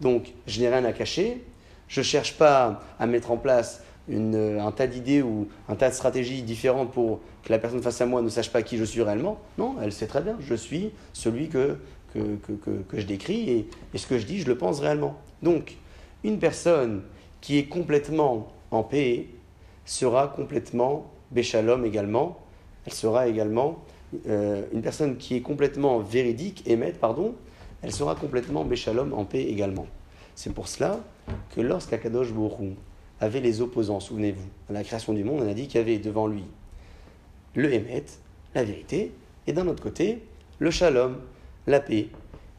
Donc, je n'ai rien à cacher. Je ne cherche pas à mettre en place un tas d'idées ou un tas de stratégies différentes pour que la personne face à moi ne sache pas qui je suis réellement. Non, elle sait très bien. Je suis celui que, que, je décris et, et, ce que je dis, je le pense réellement. Donc, une personne qui est complètement en paix sera complètement béchalom également. Elle sera également euh, une personne qui est complètement véridique, émette, pardon, elle sera complètement Béchalom en paix également. C'est pour cela que lorsqu'Akadosh Borou avait les opposants, souvenez-vous, à la création du monde, on a dit qu'il y avait devant lui le Hémet, la vérité, et d'un autre côté, le Shalom, la paix.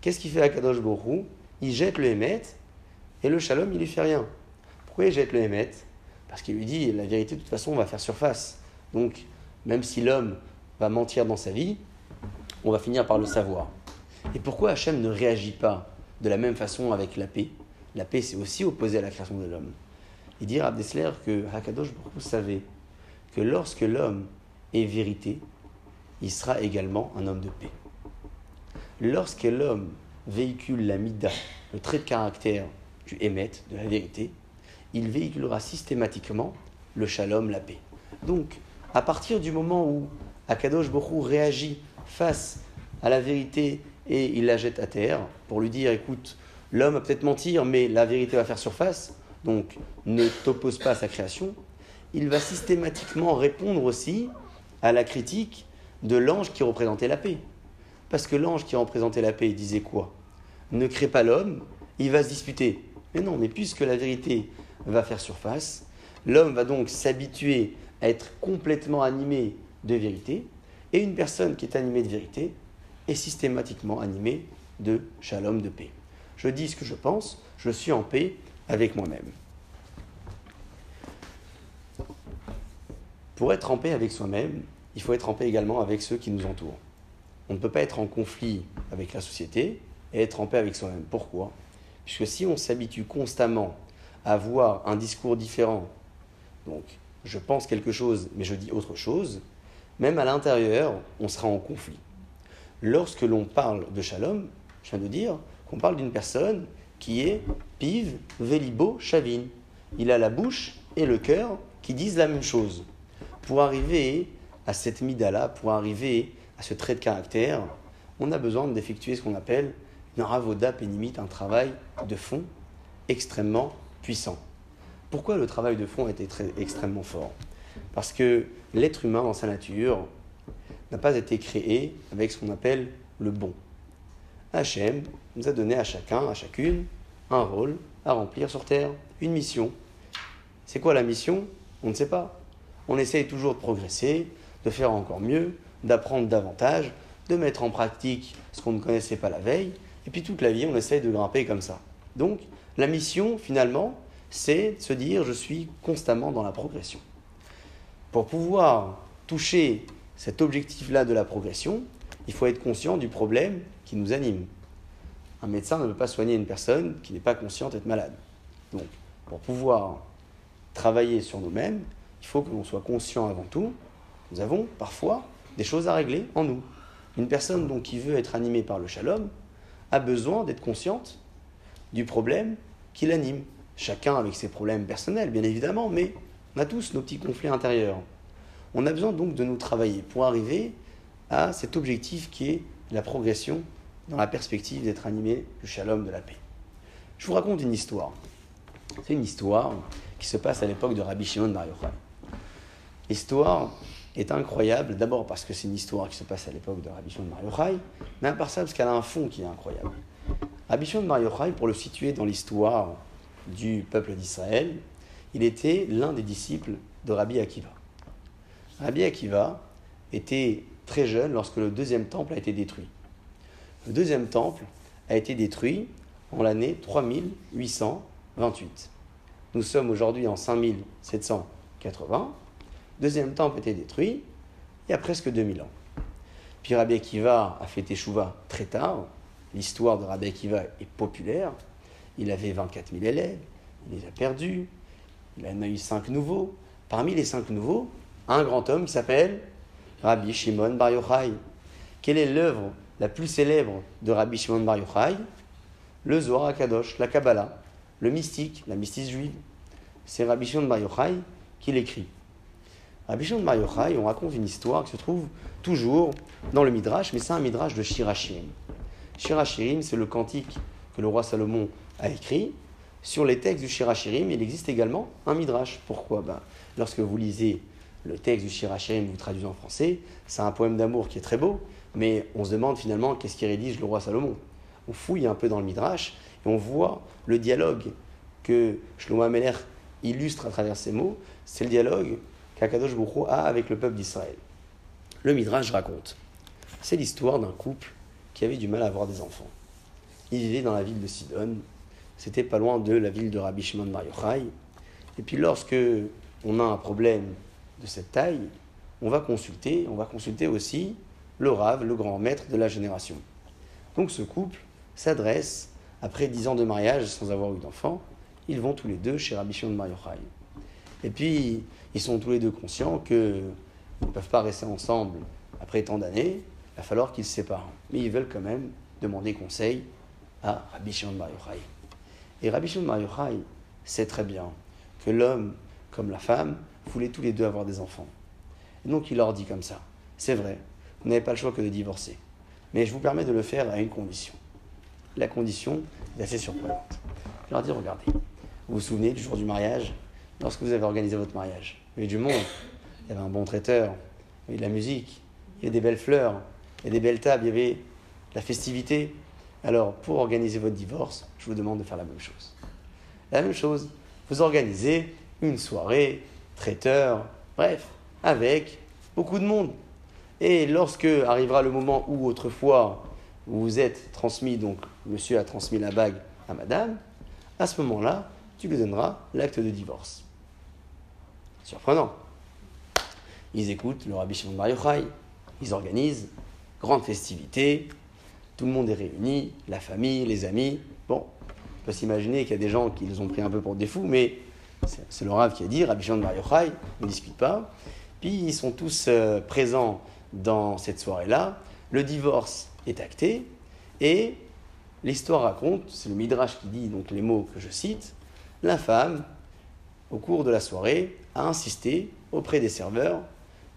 Qu'est-ce qu'il fait Akadosh Borou Il jette le Hémet, et le Shalom, il lui fait rien. Pourquoi il jette le Hémet? Parce qu'il lui dit, la vérité, de toute façon, va faire surface. Donc, même si l'homme va mentir dans sa vie, on va finir par le savoir. Et pourquoi Hachem ne réagit pas de la même façon avec la paix? La paix, c'est aussi opposé à la création de l'homme. Il dit à Abdesler que Hakadosh vous savez que lorsque l'homme est vérité, il sera également un homme de paix. Lorsque l'homme véhicule la mida, le trait de caractère du émet, de la vérité, il véhiculera systématiquement le shalom, la paix. Donc, à partir du moment où Akadosh Borou réagit face à la vérité et il la jette à terre pour lui dire écoute, l'homme va peut-être mentir, mais la vérité va faire surface, donc ne t'oppose pas à sa création. Il va systématiquement répondre aussi à la critique de l'ange qui représentait la paix. Parce que l'ange qui représentait la paix disait quoi? Ne crée pas l'homme, il va se disputer. Mais non, mais puisque la vérité va faire surface, l'homme va donc s'habituer à être complètement animé de vérité, et une personne qui est animée de vérité est systématiquement animé de shalom, de paix. Je dis ce que je pense, je suis en paix avec moi-même. Pour être en paix avec soi-même, il faut être en paix également avec ceux qui nous entourent. On ne peut pas être en conflit avec la société et être en paix avec soi-même. Pourquoi? Puisque si on s'habitue constamment avoir un discours différent, donc je pense quelque chose mais je dis autre chose, même à l'intérieur, on sera en conflit. Lorsque l'on parle de shalom, je viens de dire qu'on parle d'une personne qui est piv, velibo, chavine. Il a la bouche et le cœur qui disent la même chose. Pour arriver à cette midala, pour arriver à ce trait de caractère, on a besoin d'effectuer ce qu'on appelle une ravoda pénimite, un travail de fond extrêmement puissant. Pourquoi le travail de fond était très, extrêmement fort? Parce que l'être humain, dans sa nature, n'a pas été créé avec ce qu'on appelle le bon. Hachem nous a donné à chacun, à chacune, un rôle à remplir sur Terre, une mission. C'est quoi la mission? On ne sait pas. On essaye toujours de progresser, de faire encore mieux, d'apprendre davantage, de mettre en pratique ce qu'on ne connaissait pas la veille, et puis toute la vie, on essaye de grimper comme ça. Donc, la mission, finalement, c'est de se dire, je suis constamment dans la progression. Pour pouvoir toucher cet objectif-là de la progression, il faut être conscient du problème qui nous anime. Un médecin ne peut pas soigner une personne qui n'est pas consciente d'être malade. Donc, pour pouvoir travailler sur nous-mêmes, il faut que l'on soit conscient avant tout. Nous avons parfois des choses à régler en nous. Une personne donc qui veut être animée par le shalom a besoin d'être consciente du problème qui l'anime. Chacun avec ses problèmes personnels, bien évidemment, mais on a tous nos petits conflits intérieurs. On a besoin donc de nous travailler pour arriver à cet objectif qui est la progression dans la perspective d'être animé du shalom, de la paix. Je vous raconte une histoire. C'est une histoire qui se passe à l'époque de Rabbi Shimon Bar Yochai. L'histoire est incroyable, d'abord parce que c'est une histoire qui se passe à l'époque de Rabbi Shimon Bar Yochai, mais à part ça parce qu'elle a un fond qui est incroyable. Rabbi Shimon Bar Yochai, pour le situer dans l'histoire du peuple d'Israël, il était l'un des disciples de Rabbi Akiva. Rabbi Akiva était très jeune lorsque le deuxième temple a été détruit. Le deuxième temple a été détruit en l'année 3828. Nous sommes aujourd'hui en 5780. Le deuxième temple a été détruit il y a presque 2000 ans. Puis Rabbi Akiva a fait Teshuvah très tard. L'histoire de Rabbi Akiva est populaire. Il avait 24 000 élèves, il les a perdus, il en a eu cinq nouveaux. Parmi les cinq nouveaux, un grand homme s'appelle Rabbi Shimon Bar Yochai. Quelle est l'œuvre la plus célèbre de Rabbi Shimon Bar Yochai? Le Zohar HaKadosh, la Kabbalah, le mystique, la mystique juive. C'est Rabbi Shimon Bar Yochai qui l'écrit. Rabbi Shimon Bar Yochai, on raconte une histoire qui se trouve toujours dans le Midrash, mais c'est un Midrash de Shirachirim. Shirachirim, c'est le cantique que le roi Salomon a écrit. Sur les textes du Shirachirim, il existe également un Midrash. Pourquoi? Ben, Lorsque vous lisez le texte du Shirachirim, vous traduisez en français, c'est un poème d'amour qui est très beau, mais on se demande finalement qu'est-ce qui rédige le roi Salomon. On fouille un peu dans le Midrash et on voit le dialogue que Shlomo Ameler illustre à travers ces mots. C'est le dialogue qu'Akadosh Boucho a avec le peuple d'Israël. Le Midrash raconte. C'est l'histoire d'un couple qui avait du mal à avoir des enfants. Il vivait dans la ville de Sidon. C'était pas loin de la ville de Rabbi Shimon Bar. Et puis lorsque on a un problème de cette taille, on va consulter, on va consulter aussi le Rav, le grand maître de la génération. Donc ce couple s'adresse, après dix ans de mariage sans avoir eu d'enfant, ils vont tous les deux chez Rabbi Shimon Bar Yochai. Et puis, ils sont tous les deux conscients qu'ils ne peuvent pas rester ensemble après tant d'années, il va falloir qu'ils se séparent. Mais ils veulent quand même demander conseil à Rabbi Shimon Bar Yochai. Et Rabbi Shimon Bar Yochai sait très bien que l'homme comme la femme voulaient tous les deux avoir des enfants. Donc il leur dit comme ça, c'est vrai, vous n'avez pas le choix que de divorcer. Mais je vous permets de le faire à une condition. La condition est assez surprenante. Je leur dis, regardez, vous vous souvenez du jour du mariage, lorsque vous avez organisé votre mariage Il y avait du monde, il y avait un bon traiteur, il y avait de la musique, il y avait des belles fleurs, il y avait des belles tables, il y avait la festivité. Alors, pour organiser votre divorce, je vous demande de faire la même chose. La même chose, vous organisez une soirée, traiteur, bref, avec beaucoup de monde. Et lorsque arrivera le moment où autrefois vous vous êtes transmis, donc monsieur a transmis la bague à madame, à ce moment-là, tu lui donneras l'acte de divorce. Surprenant. Ils écoutent le Rabbi Shimon Bar Yochai, ils organisent grande festivité, tout le monde est réuni, la famille, les amis. Bon, peut s'imaginer qu'il y a des gens qui les ont pris un peu pour des fous, mais c'est le Rav qui a dit, Rabbi Shimon Bar Yochai, ne discute pas. Puis ils sont tous euh, présents dans cette soirée-là. Le divorce est acté et l'histoire raconte, c'est le Midrash qui dit donc les mots que je cite, la femme, au cours de la soirée, a insisté auprès des serveurs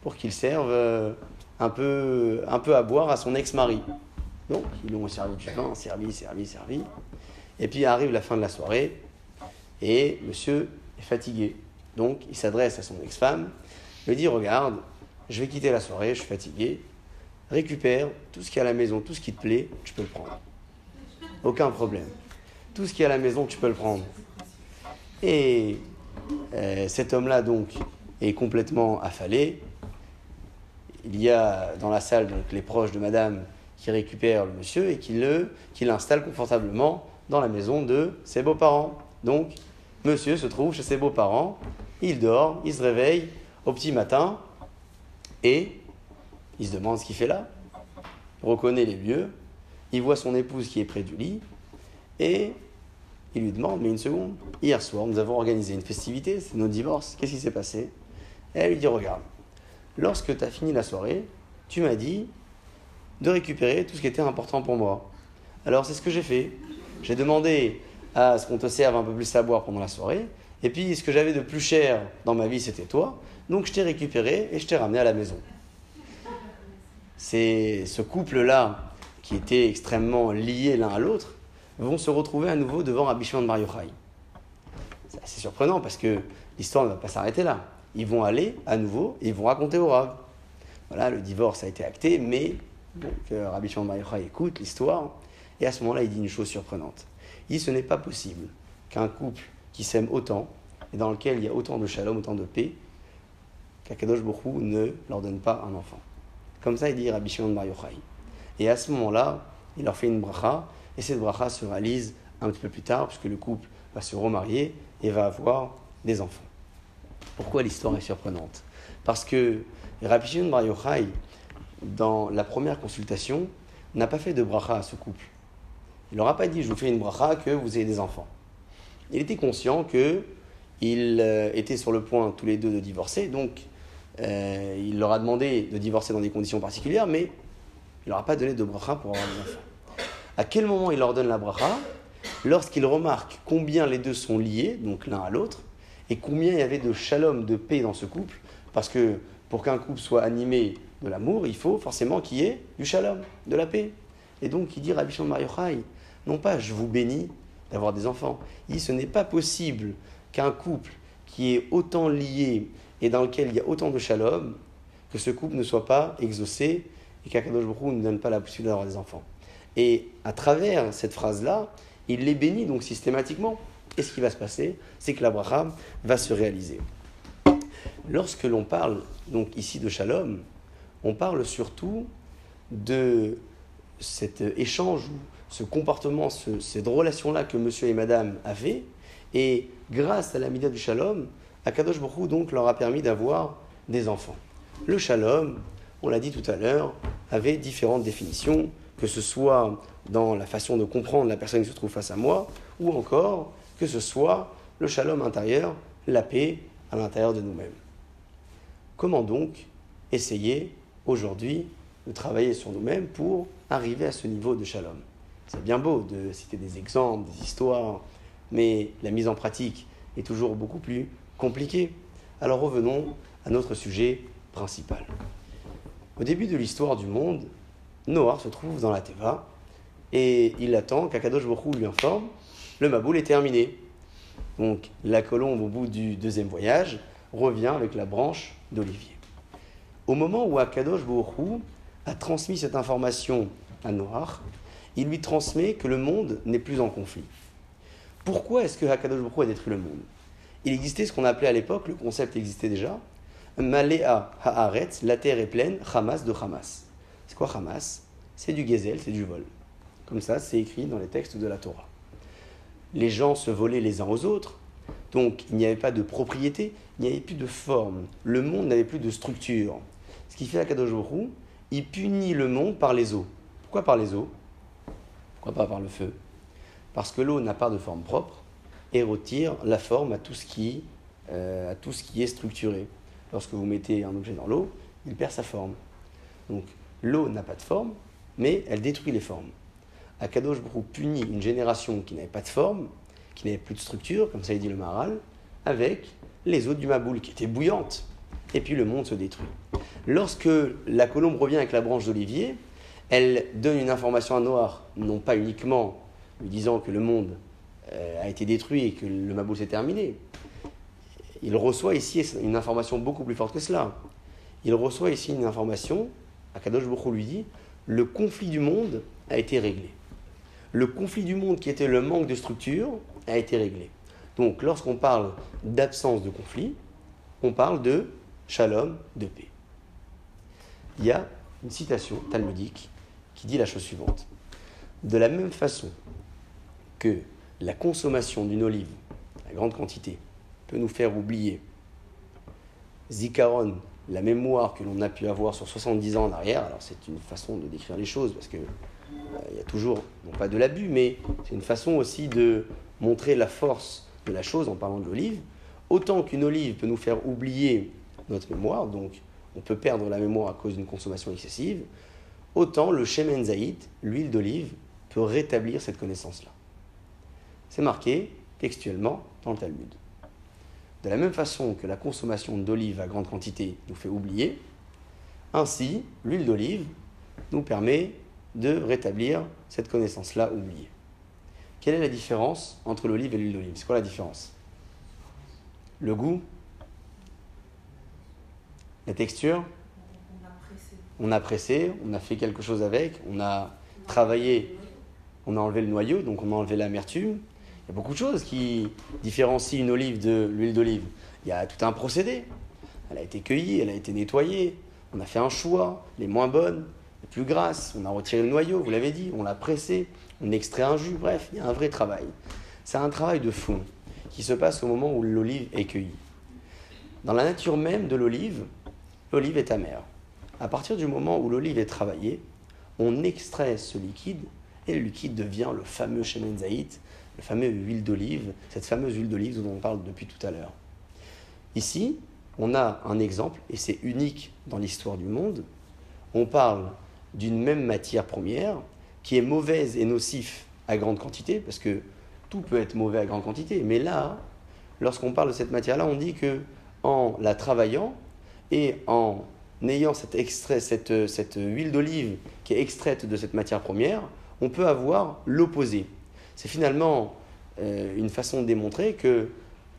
pour qu'ils servent euh, un peu, un peu à boire à son ex-mari. Donc, ils lui ont servi du pain, servi, servi, servi. Et puis arrive la fin de la soirée, et monsieur fatigué. Donc, il s'adresse à son ex-femme, lui dit Regarde, je vais quitter la soirée, je suis fatigué. Récupère tout ce qui est à la maison, tout ce qui te plaît, tu peux le prendre. Aucun problème. Tout ce qui est à la maison, tu peux le prendre. Et euh, cet homme-là, donc, est complètement affalé. Il y a dans la salle donc, les proches de madame qui récupèrent le monsieur et qui l'installent confortablement dans la maison de ses beaux-parents. Donc, monsieur se trouve chez ses beaux-parents, il dort, il se réveille au petit matin et il se demande ce qu'il fait là. Il reconnaît les lieux, il voit son épouse qui est près du lit et il lui demande, mais une seconde, hier soir, nous avons organisé une festivité, c'est notre divorce, qu'est-ce qui s'est passé? Elle lui dit, regarde, lorsque tu as fini la soirée, tu m'as dit de récupérer tout ce qui était important pour moi. Alors c'est ce que j'ai fait. J'ai demandé à ce qu'on te serve un peu plus à boire pendant la soirée, et puis ce que j'avais de plus cher dans ma vie, c'était toi, donc je t'ai récupéré et je t'ai ramené à la maison. C'est ce couple-là, qui était extrêmement lié l'un à l'autre, vont se retrouver à nouveau devant Rabbi Shimon Bar Yochai. C'est surprenant parce que l'histoire ne va pas s'arrêter là. Ils vont aller à nouveau et ils vont raconter au Rav. Voilà, le divorce a été acté, mais donc, Rabbi Shimon écoute l'histoire et à ce moment-là, il dit une chose surprenante. Il dit ce n'est pas possible qu'un couple qui s'aime autant et dans lequel il y a autant de shalom, autant de paix, qu'Akadosh Bokhu ne leur donne pas un enfant. Comme ça, il dit Rabbi Shimon Bar Yochai. Et à ce moment-là, il leur fait une bracha et cette bracha se réalise un petit peu plus tard, puisque le couple va se remarier et va avoir des enfants. Pourquoi l'histoire est surprenante? Parce que Rabbi Shimon Bar Yochai, dans la première consultation, n'a pas fait de bracha à ce couple. Il leur a pas dit je vous fais une bracha que vous ayez des enfants. Il était conscient que ils euh, étaient sur le point tous les deux de divorcer, donc euh, il leur a demandé de divorcer dans des conditions particulières, mais il leur a pas donné de bracha pour avoir des enfants. À quel moment il leur donne la bracha Lorsqu'il remarque combien les deux sont liés, donc l'un à l'autre, et combien il y avait de shalom, de paix dans ce couple, parce que pour qu'un couple soit animé de l'amour, il faut forcément qu'il y ait du shalom, de la paix. Et donc il dit Rabbi Shimon non pas je vous bénis d'avoir des enfants, il dit ce n'est pas possible qu'un couple qui est autant lié et dans lequel il y a autant de shalom, que ce couple ne soit pas exaucé et qu'Akadosh Baruch ne donne pas la possibilité d'avoir des enfants. Et à travers cette phrase-là, il les bénit donc systématiquement. Et ce qui va se passer, c'est que l'Abraham va se réaliser. Lorsque l'on parle donc ici de shalom, on parle surtout de cet échange, ce comportement, cette relation-là que monsieur et madame avaient. Et grâce à la mida du shalom, Akadosh Baruch donc leur a permis d'avoir des enfants. Le shalom, on l'a dit tout à l'heure, avait différentes définitions que ce soit dans la façon de comprendre la personne qui se trouve face à moi, ou encore que ce soit le shalom intérieur, la paix à l'intérieur de nous-mêmes. Comment donc essayer aujourd'hui de travailler sur nous-mêmes pour arriver à ce niveau de shalom? C'est bien beau de citer des exemples, des histoires, mais la mise en pratique est toujours beaucoup plus compliquée. Alors revenons à notre sujet principal. Au début de l'histoire du monde, Noah se trouve dans la Teva et il attend qu'Akadosh Baruch lui informe le Maboul est terminé. Donc la colombe, au bout du deuxième voyage, revient avec la branche d'olivier. Au moment où Akadosh Baruch a transmis cette information à Noah, il lui transmet que le monde n'est plus en conflit. Pourquoi est-ce que Akadosh Baruch a détruit le monde? Il existait ce qu'on appelait à l'époque, le concept existait déjà, Malea Haaretz, la terre est pleine, Hamas de Hamas. C'est quoi Hamas? C'est du gezel, c'est du vol. Comme ça, c'est écrit dans les textes de la Torah. Les gens se volaient les uns aux autres, donc il n'y avait pas de propriété, il n'y avait plus de forme. Le monde n'avait plus de structure. Ce qui fait à Kadosh il punit le monde par les eaux. Pourquoi par les eaux? Pourquoi pas par le feu Parce que l'eau n'a pas de forme propre et retire la forme à tout ce qui, euh, à tout ce qui est structuré. Lorsque vous mettez un objet dans l'eau, il perd sa forme. Donc l'eau n'a pas de forme, mais elle détruit les formes. Akadosh Baruch punit une génération qui n'avait pas de forme, qui n'avait plus de structure, comme ça il dit le Maral, avec les eaux du Maboul qui étaient bouillantes. Et puis le monde se détruit. Lorsque la colombe revient avec la branche d'olivier, elle donne une information à Noir, non pas uniquement lui disant que le monde euh, a été détruit et que le Maboul s'est terminé. Il reçoit ici une information beaucoup plus forte que cela. Il reçoit ici une information, Akadosh Baruch lui dit, le conflit du monde a été réglé. Le conflit du monde qui était le manque de structure a été réglé. Donc lorsqu'on parle d'absence de conflit, on parle de shalom, de paix. Il y a une citation talmudique qui dit la chose suivante. De la même façon que la consommation d'une olive, à grande quantité, peut nous faire oublier Zikaron, la mémoire que l'on a pu avoir sur 70 ans en arrière, alors c'est une façon de décrire les choses, parce que euh, il y a toujours, non pas de l'abus, mais c'est une façon aussi de montrer la force de la chose en parlant de l'olive. Autant qu'une olive peut nous faire oublier notre mémoire, donc on peut perdre la mémoire à cause d'une consommation excessive, autant le shemen l'huile d'olive, peut rétablir cette connaissance-là. C'est marqué textuellement dans le Talmud. De la même façon que la consommation d'olive à grande quantité nous fait oublier, ainsi l'huile d'olive nous permet de rétablir cette connaissance-là oubliée. Quelle est la différence entre l'olive et l'huile d'olive? C'est quoi la différence? Le goût? La texture? On a pressé, on a fait quelque chose avec, on a travaillé, on a enlevé le noyau, donc on a enlevé l'amertume. Il y a beaucoup de choses qui différencient une olive de l'huile d'olive. Il y a tout un procédé. Elle a été cueillie, elle a été nettoyée, on a fait un choix, les moins bonnes, les plus grasses, on a retiré le noyau, vous l'avez dit, on l'a pressé, on extrait un jus, bref, il y a un vrai travail. C'est un travail de fond qui se passe au moment où l'olive est cueillie. Dans la nature même de l'olive, l'olive est amère. À partir du moment où l'olive est travaillée, on extrait ce liquide et le liquide devient le fameux shemen zaït, le fameux huile d'olive, cette fameuse huile d'olive dont on parle depuis tout à l'heure. Ici, on a un exemple, et c'est unique dans l'histoire du monde. On parle d'une même matière première qui est mauvaise et nocif à grande quantité, parce que tout peut être mauvais à grande quantité, mais là, lorsqu'on parle de cette matière-là, on dit que en la travaillant et en ayant cette, cette, cette huile d'olive qui est extraite de cette matière première, on peut avoir l'opposé. C'est finalement euh, une façon de démontrer que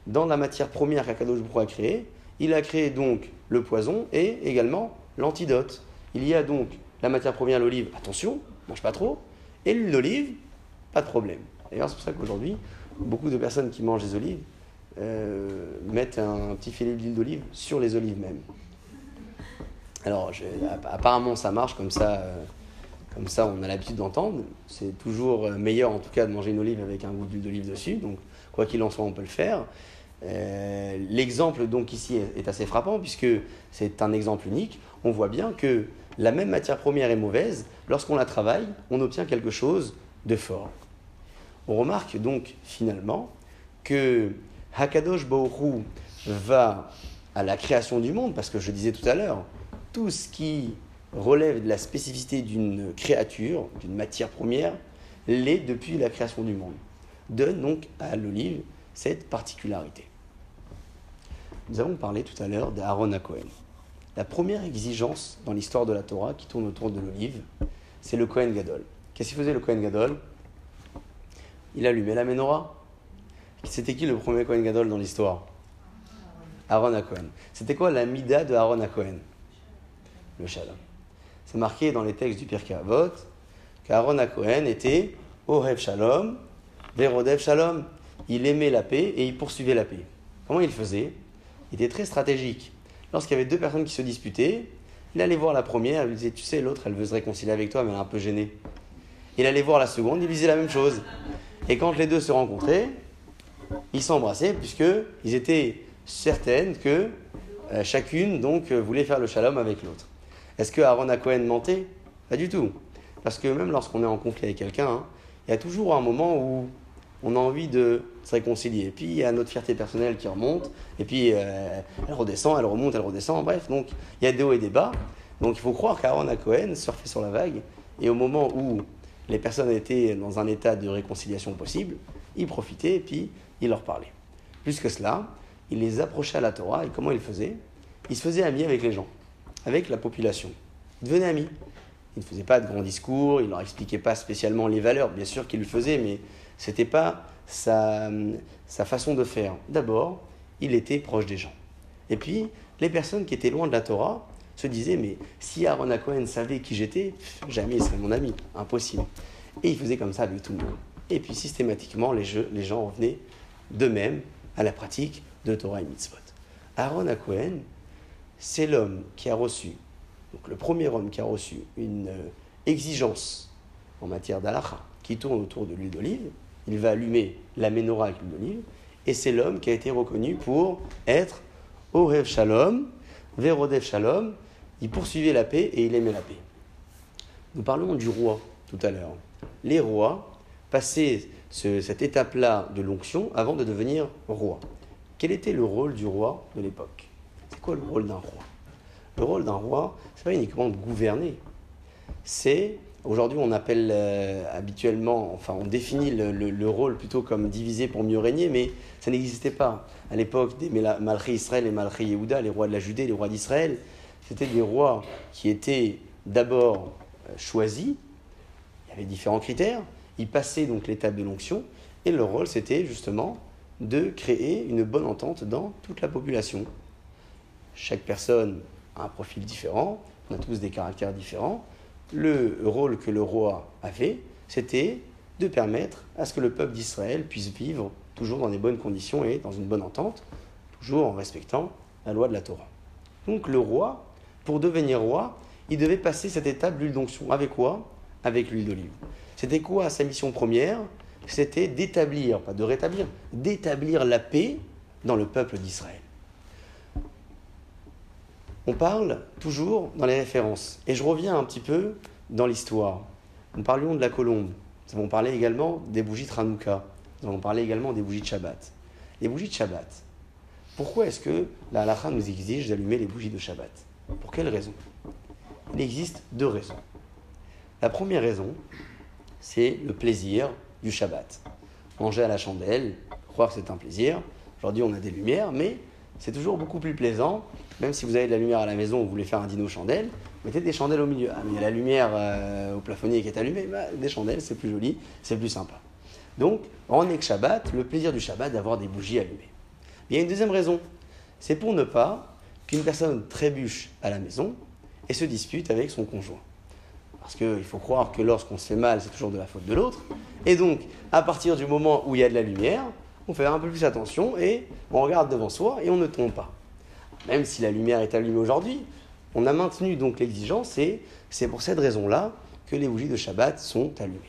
dans la matière première qu'Akadosh a créée, il a créé donc le poison et également l'antidote. Il y a donc la matière première, l'olive, attention, mange pas trop. Et l'huile d'olive, pas de problème. D'ailleurs, c'est pour ça qu'aujourd'hui, beaucoup de personnes qui mangent des olives euh, mettent un petit filet d'huile d'olive sur les olives même. Alors, apparemment, ça marche comme ça. Euh, comme ça, on a l'habitude d'entendre. C'est toujours meilleur, en tout cas, de manger une olive avec un goût d'huile d'olive dessus. Donc, quoi qu'il en soit, on peut le faire. Euh, l'exemple donc ici est, assez frappant puisque c'est un exemple unique. On voit bien que la même matière première est mauvaise. Lorsqu'on la travaille, on obtient quelque chose de fort. On remarque donc finalement que Hakadosh Baoru va à la création du monde, parce que je disais tout à l'heure, tout ce qui relève de la spécificité d'une créature, d'une matière première, l'est depuis la création du monde. Donne donc à l'olive cette particularité. Nous avons parlé tout à l'heure d'Aaron à Cohen. La première exigence dans l'histoire de la Torah qui tourne autour de l'olive, c'est le Cohen Gadol. Qu'est-ce qu'il faisait le Cohen Gadol? Il allumait la menorah. C'était qui le premier Cohen Gadol dans l'histoire? Aaron à Cohen. C'était quoi la mida de Aaron à Cohen Le shalom. C'est marqué dans les textes du Pirkei Avot qu'Aaron à Cohen était Orev Shalom, Verodev Shalom. Il aimait la paix et il poursuivait la paix. Comment il faisait? Il était très stratégique lorsqu'il y avait deux personnes qui se disputaient, il allait voir la première, il lui disait Tu sais, l'autre, elle veut se réconcilier avec toi, mais elle est un peu gênée. Il allait voir la seconde, il lui disait la même chose. Et quand les deux se rencontraient, ils s'embrassaient, puisqu'ils étaient certaines que euh, chacune donc euh, voulait faire le shalom avec l'autre. Est-ce que Aaron a Cohen mentait? Pas du tout. Parce que même lorsqu'on est en conflit avec quelqu'un, hein, il y a toujours un moment où on a envie de se réconcilier. Et puis il y a notre fierté personnelle qui remonte, et puis euh, elle redescend, elle remonte, elle redescend, bref, donc il y a des hauts et des bas. Donc il faut croire qu'Aaron à Cohen surfait sur la vague, et au moment où les personnes étaient dans un état de réconciliation possible, il profitait et puis il leur parlait. Plus que cela, il les approchait à la Torah, et comment il faisait? Il se faisait ami avec les gens, avec la population. Il devenait ami. Il ne faisait pas de grands discours, il ne leur expliquait pas spécialement les valeurs, bien sûr qu'il le faisait, mais ce n'était pas sa, façon de faire. D'abord, il était proche des gens. Et puis, les personnes qui étaient loin de la Torah se disaient, mais si Aaron Cohen savait qui j'étais, jamais il serait mon ami, impossible. Et il faisait comme ça avec tout le monde. Et puis, systématiquement, les, les gens revenaient d'eux-mêmes à la pratique de Torah et Mitzvot. Aaron Cohen, c'est l'homme qui a reçu, donc le premier homme qui a reçu une euh, exigence en matière d'alacha qui tourne autour de l'huile d'olive, il va allumer la menorah avec l'huile d'olive, et c'est l'homme qui a été reconnu pour être Orev Shalom, Verodev Shalom, il poursuivait la paix et il aimait la paix. Nous parlons du roi tout à l'heure. Les rois passaient cette étape-là de l'onction avant de devenir roi. Quel était le rôle du roi de l'époque? Le rôle d'un roi? Le rôle d'un roi, c'est pas uniquement de gouverner. C'est Aujourd'hui, on appelle euh, habituellement, enfin, on définit le, rôle plutôt comme divisé pour mieux régner, mais ça n'existait pas. À l'époque des Malchi Israël et Malchi Yehuda, les rois de la Judée, les rois d'Israël, c'était des rois qui étaient d'abord euh, choisis. Il y avait différents critères. Ils passaient donc l'étape de l'onction, et leur rôle, c'était justement de créer une bonne entente dans toute la population. Chaque personne a un profil différent, on a tous des caractères différents le rôle que le roi avait, c'était de permettre à ce que le peuple d'Israël puisse vivre toujours dans des bonnes conditions et dans une bonne entente, toujours en respectant la loi de la Torah. Donc le roi, pour devenir roi, il devait passer cette étape d'huile d'onction. Avec quoi? Avec l'huile d'olive. C'était quoi sa mission première? C'était d'établir, pas de rétablir, d'établir la paix dans le peuple d'Israël on parle toujours dans les références. Et je reviens un petit peu dans l'histoire. Nous parlions de la colombe. Nous avons parlé également des bougies de Hanouka. Nous avons parlé également des bougies de Shabbat. Les bougies de Shabbat. Pourquoi est-ce que la halakha nous exige d'allumer les bougies de Shabbat? Pour quelle raison? Il existe deux raisons. La première raison, c'est le plaisir du Shabbat. Manger à la chandelle, croire que c'est un plaisir. Aujourd'hui, on a des lumières, mais c'est toujours beaucoup plus plaisant, même si vous avez de la lumière à la maison, vous voulez faire un dîner aux chandelles, mettez des chandelles au milieu. Ah, mais il y a la lumière euh, au plafonnier qui est allumée, bah, des chandelles, c'est plus joli, c'est plus sympa. Donc, on est que Shabbat, le plaisir du Shabbat d'avoir des bougies allumées. il y a une deuxième raison, c'est pour ne pas qu'une personne trébuche à la maison et se dispute avec son conjoint. Parce qu'il faut croire que lorsqu'on se fait mal, c'est toujours de la faute de l'autre. Et donc, à partir du moment où il y a de la lumière, on fait un peu plus attention et on regarde devant soi et on ne tombe pas. Même si la lumière est allumée aujourd'hui, on a maintenu donc l'exigence et c'est pour cette raison-là que les bougies de Shabbat sont allumées.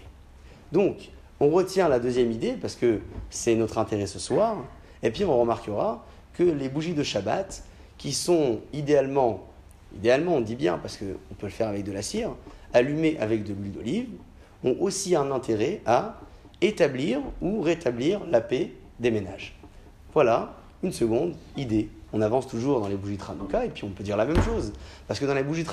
Donc, on retient la deuxième idée parce que c'est notre intérêt ce soir, et puis on remarquera que les bougies de Shabbat, qui sont idéalement, idéalement on dit bien parce qu'on peut le faire avec de la cire, allumées avec de l'huile d'olive, ont aussi un intérêt à établir ou rétablir la paix des ménages. Voilà une seconde idée. On avance toujours dans les bougies de et puis on peut dire la même chose. Parce que dans les bougies de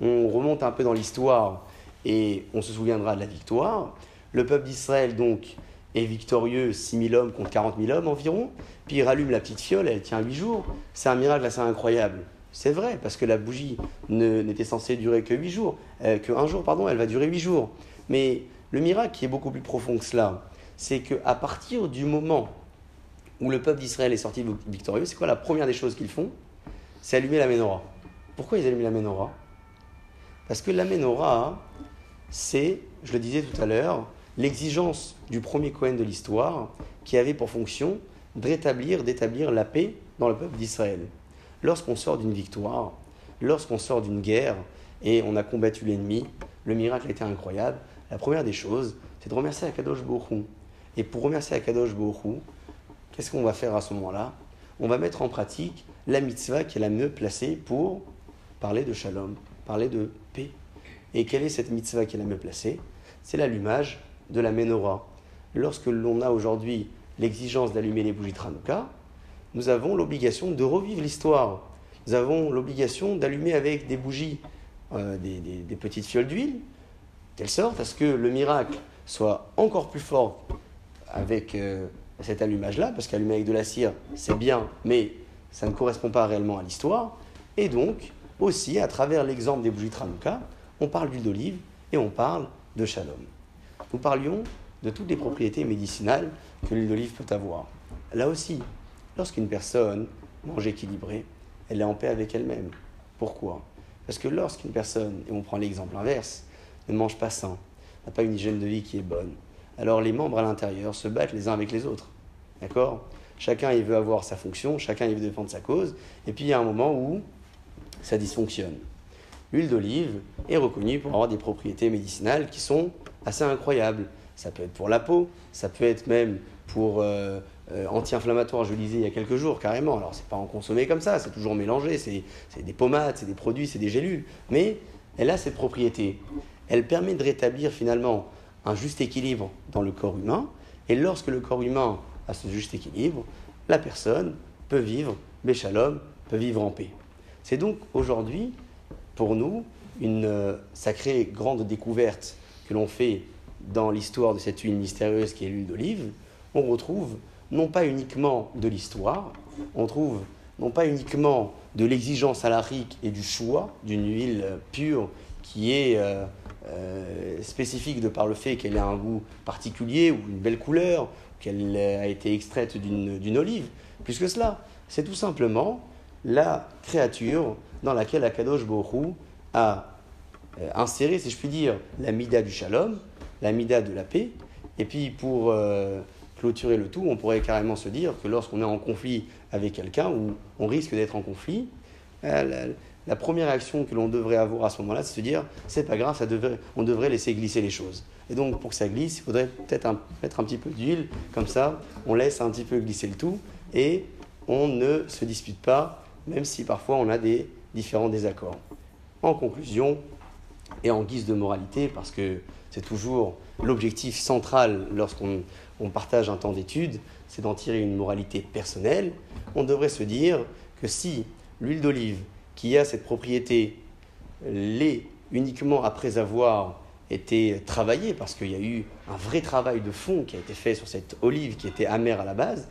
on remonte un peu dans l'histoire et on se souviendra de la victoire. Le peuple d'Israël, donc, est victorieux, 6 000 hommes contre 40 000 hommes environ. Puis il rallume la petite fiole, elle tient 8 jours. C'est un miracle assez incroyable. C'est vrai, parce que la bougie n'était censée durer que 8 jours, euh, que un jour, pardon, elle va durer 8 jours. Mais le miracle qui est beaucoup plus profond que cela, c'est qu'à partir du moment où le peuple d'Israël est sorti victorieux, c'est quoi la première des choses qu'ils font C'est allumer la menorah. Pourquoi ils allument la menorah? Parce que la menorah, c'est, je le disais tout à l'heure, l'exigence du premier Cohen de l'histoire qui avait pour fonction de rétablir, d'établir la paix dans le peuple d'Israël. Lorsqu'on sort d'une victoire, lorsqu'on sort d'une guerre et on a combattu l'ennemi, le miracle a été incroyable. La première des choses, c'est de remercier Akadosh Borou. Et pour remercier Akadosh Borou, qu'est-ce qu'on va faire à ce moment-là? On va mettre en pratique la mitzvah qui est la mieux placée pour parler de shalom, parler de paix. Et quelle est cette mitzvah qui est la mieux placée? C'est l'allumage de la menorah. lorsque l'on a aujourd'hui l'exigence d'allumer les bougies de Hanouka, nous avons l'obligation de revivre l'histoire. Nous avons l'obligation d'allumer avec des bougies, euh, des, petites fioles d'huile, telle sorte à ce que le miracle soit encore plus fort avec euh, cet allumage-là, parce qu'allumer avec de la cire, c'est bien, mais ça ne correspond pas réellement à l'histoire. Et donc, aussi, à travers l'exemple des bougies de Hanouka, on parle d'huile d'olive et on parle de shalom. Nous parlions de toutes les propriétés médicinales que l'huile d'olive peut avoir. Là aussi, lorsqu'une personne mange équilibré, elle est en paix avec elle-même. Pourquoi? Parce que lorsqu'une personne, et on prend l'exemple inverse, ne mange pas sain, n'a pas une hygiène de vie qui est bonne, alors les membres à l'intérieur se battent les uns avec les autres. D'accord? Chacun il veut avoir sa fonction, chacun il veut défendre sa cause, et puis il y a un moment où ça dysfonctionne. L'huile d'olive est reconnue pour avoir des propriétés médicinales qui sont assez incroyables. Ça peut être pour la peau, ça peut être même pour euh, euh, anti-inflammatoire, je le disais il y a quelques jours, carrément. Alors, c'est pas en consommer comme ça, c'est toujours mélangé, c'est des pommades, c'est des produits, c'est des gélules. Mais elle a cette propriété. Elle permet de rétablir finalement un juste équilibre dans le corps humain. Et lorsque le corps humain a ce juste équilibre, la personne peut vivre, Béchalom, peut vivre en paix. C'est donc aujourd'hui, pour nous, une euh, sacrée grande découverte que l'on fait dans l'histoire de cette huile mystérieuse qui est l'huile d'olive. On retrouve non pas uniquement de l'histoire, on trouve non pas uniquement de l'exigence salarique et du choix d'une huile pure qui est euh, euh, spécifique de par le fait qu'elle a un goût particulier ou une belle couleur, qu'elle a été extraite d'une olive. Plus que cela, c'est tout simplement la créature dans laquelle Akadosh Borou a euh, inséré, si je puis dire, la mida du shalom, la mida de la paix, et puis pour clôturer le tout, on pourrait carrément se dire que lorsqu'on est en conflit avec quelqu'un, ou on risque d'être en conflit, euh, la, première action que l'on devrait avoir à ce moment-là, c'est de se dire c'est pas grave, ça on devrait laisser glisser les choses. Et donc pour que ça glisse, il faudrait peut-être mettre un petit peu d'huile, comme ça, on laisse un petit peu glisser le tout, et on ne se dispute pas, même si parfois on a des différents désaccords. En conclusion, et en guise de moralité, parce que c'est toujours l'objectif central lorsqu'on on partage un temps d'étude, c'est d'en tirer une moralité personnelle. On devrait se dire que si l'huile d'olive, qui a cette propriété, l'est uniquement après avoir été travaillée, parce qu'il y a eu un vrai travail de fond qui a été fait sur cette olive qui était amère à la base,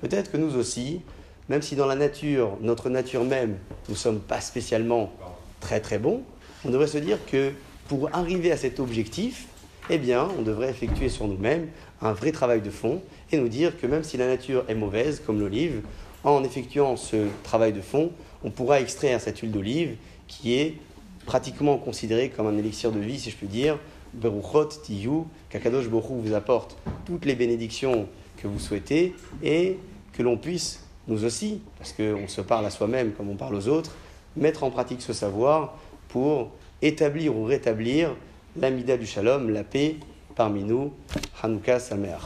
peut-être que nous aussi, même si dans la nature, notre nature même, nous ne sommes pas spécialement très très bons, on devrait se dire que pour arriver à cet objectif, eh bien, on devrait effectuer sur nous-mêmes un vrai travail de fond et nous dire que même si la nature est mauvaise, comme l'olive, en effectuant ce travail de fond, on pourra extraire cette huile d'olive qui est pratiquement considérée comme un élixir de vie, si je puis dire. Beruchot tiyu, qu'Akadosh Borou vous apporte toutes les bénédictions que vous souhaitez et que l'on puisse, nous aussi, parce qu'on se parle à soi-même comme on parle aux autres, mettre en pratique ce savoir pour établir ou rétablir l'amida du shalom, la paix parmi nous. Hanouka Sameach.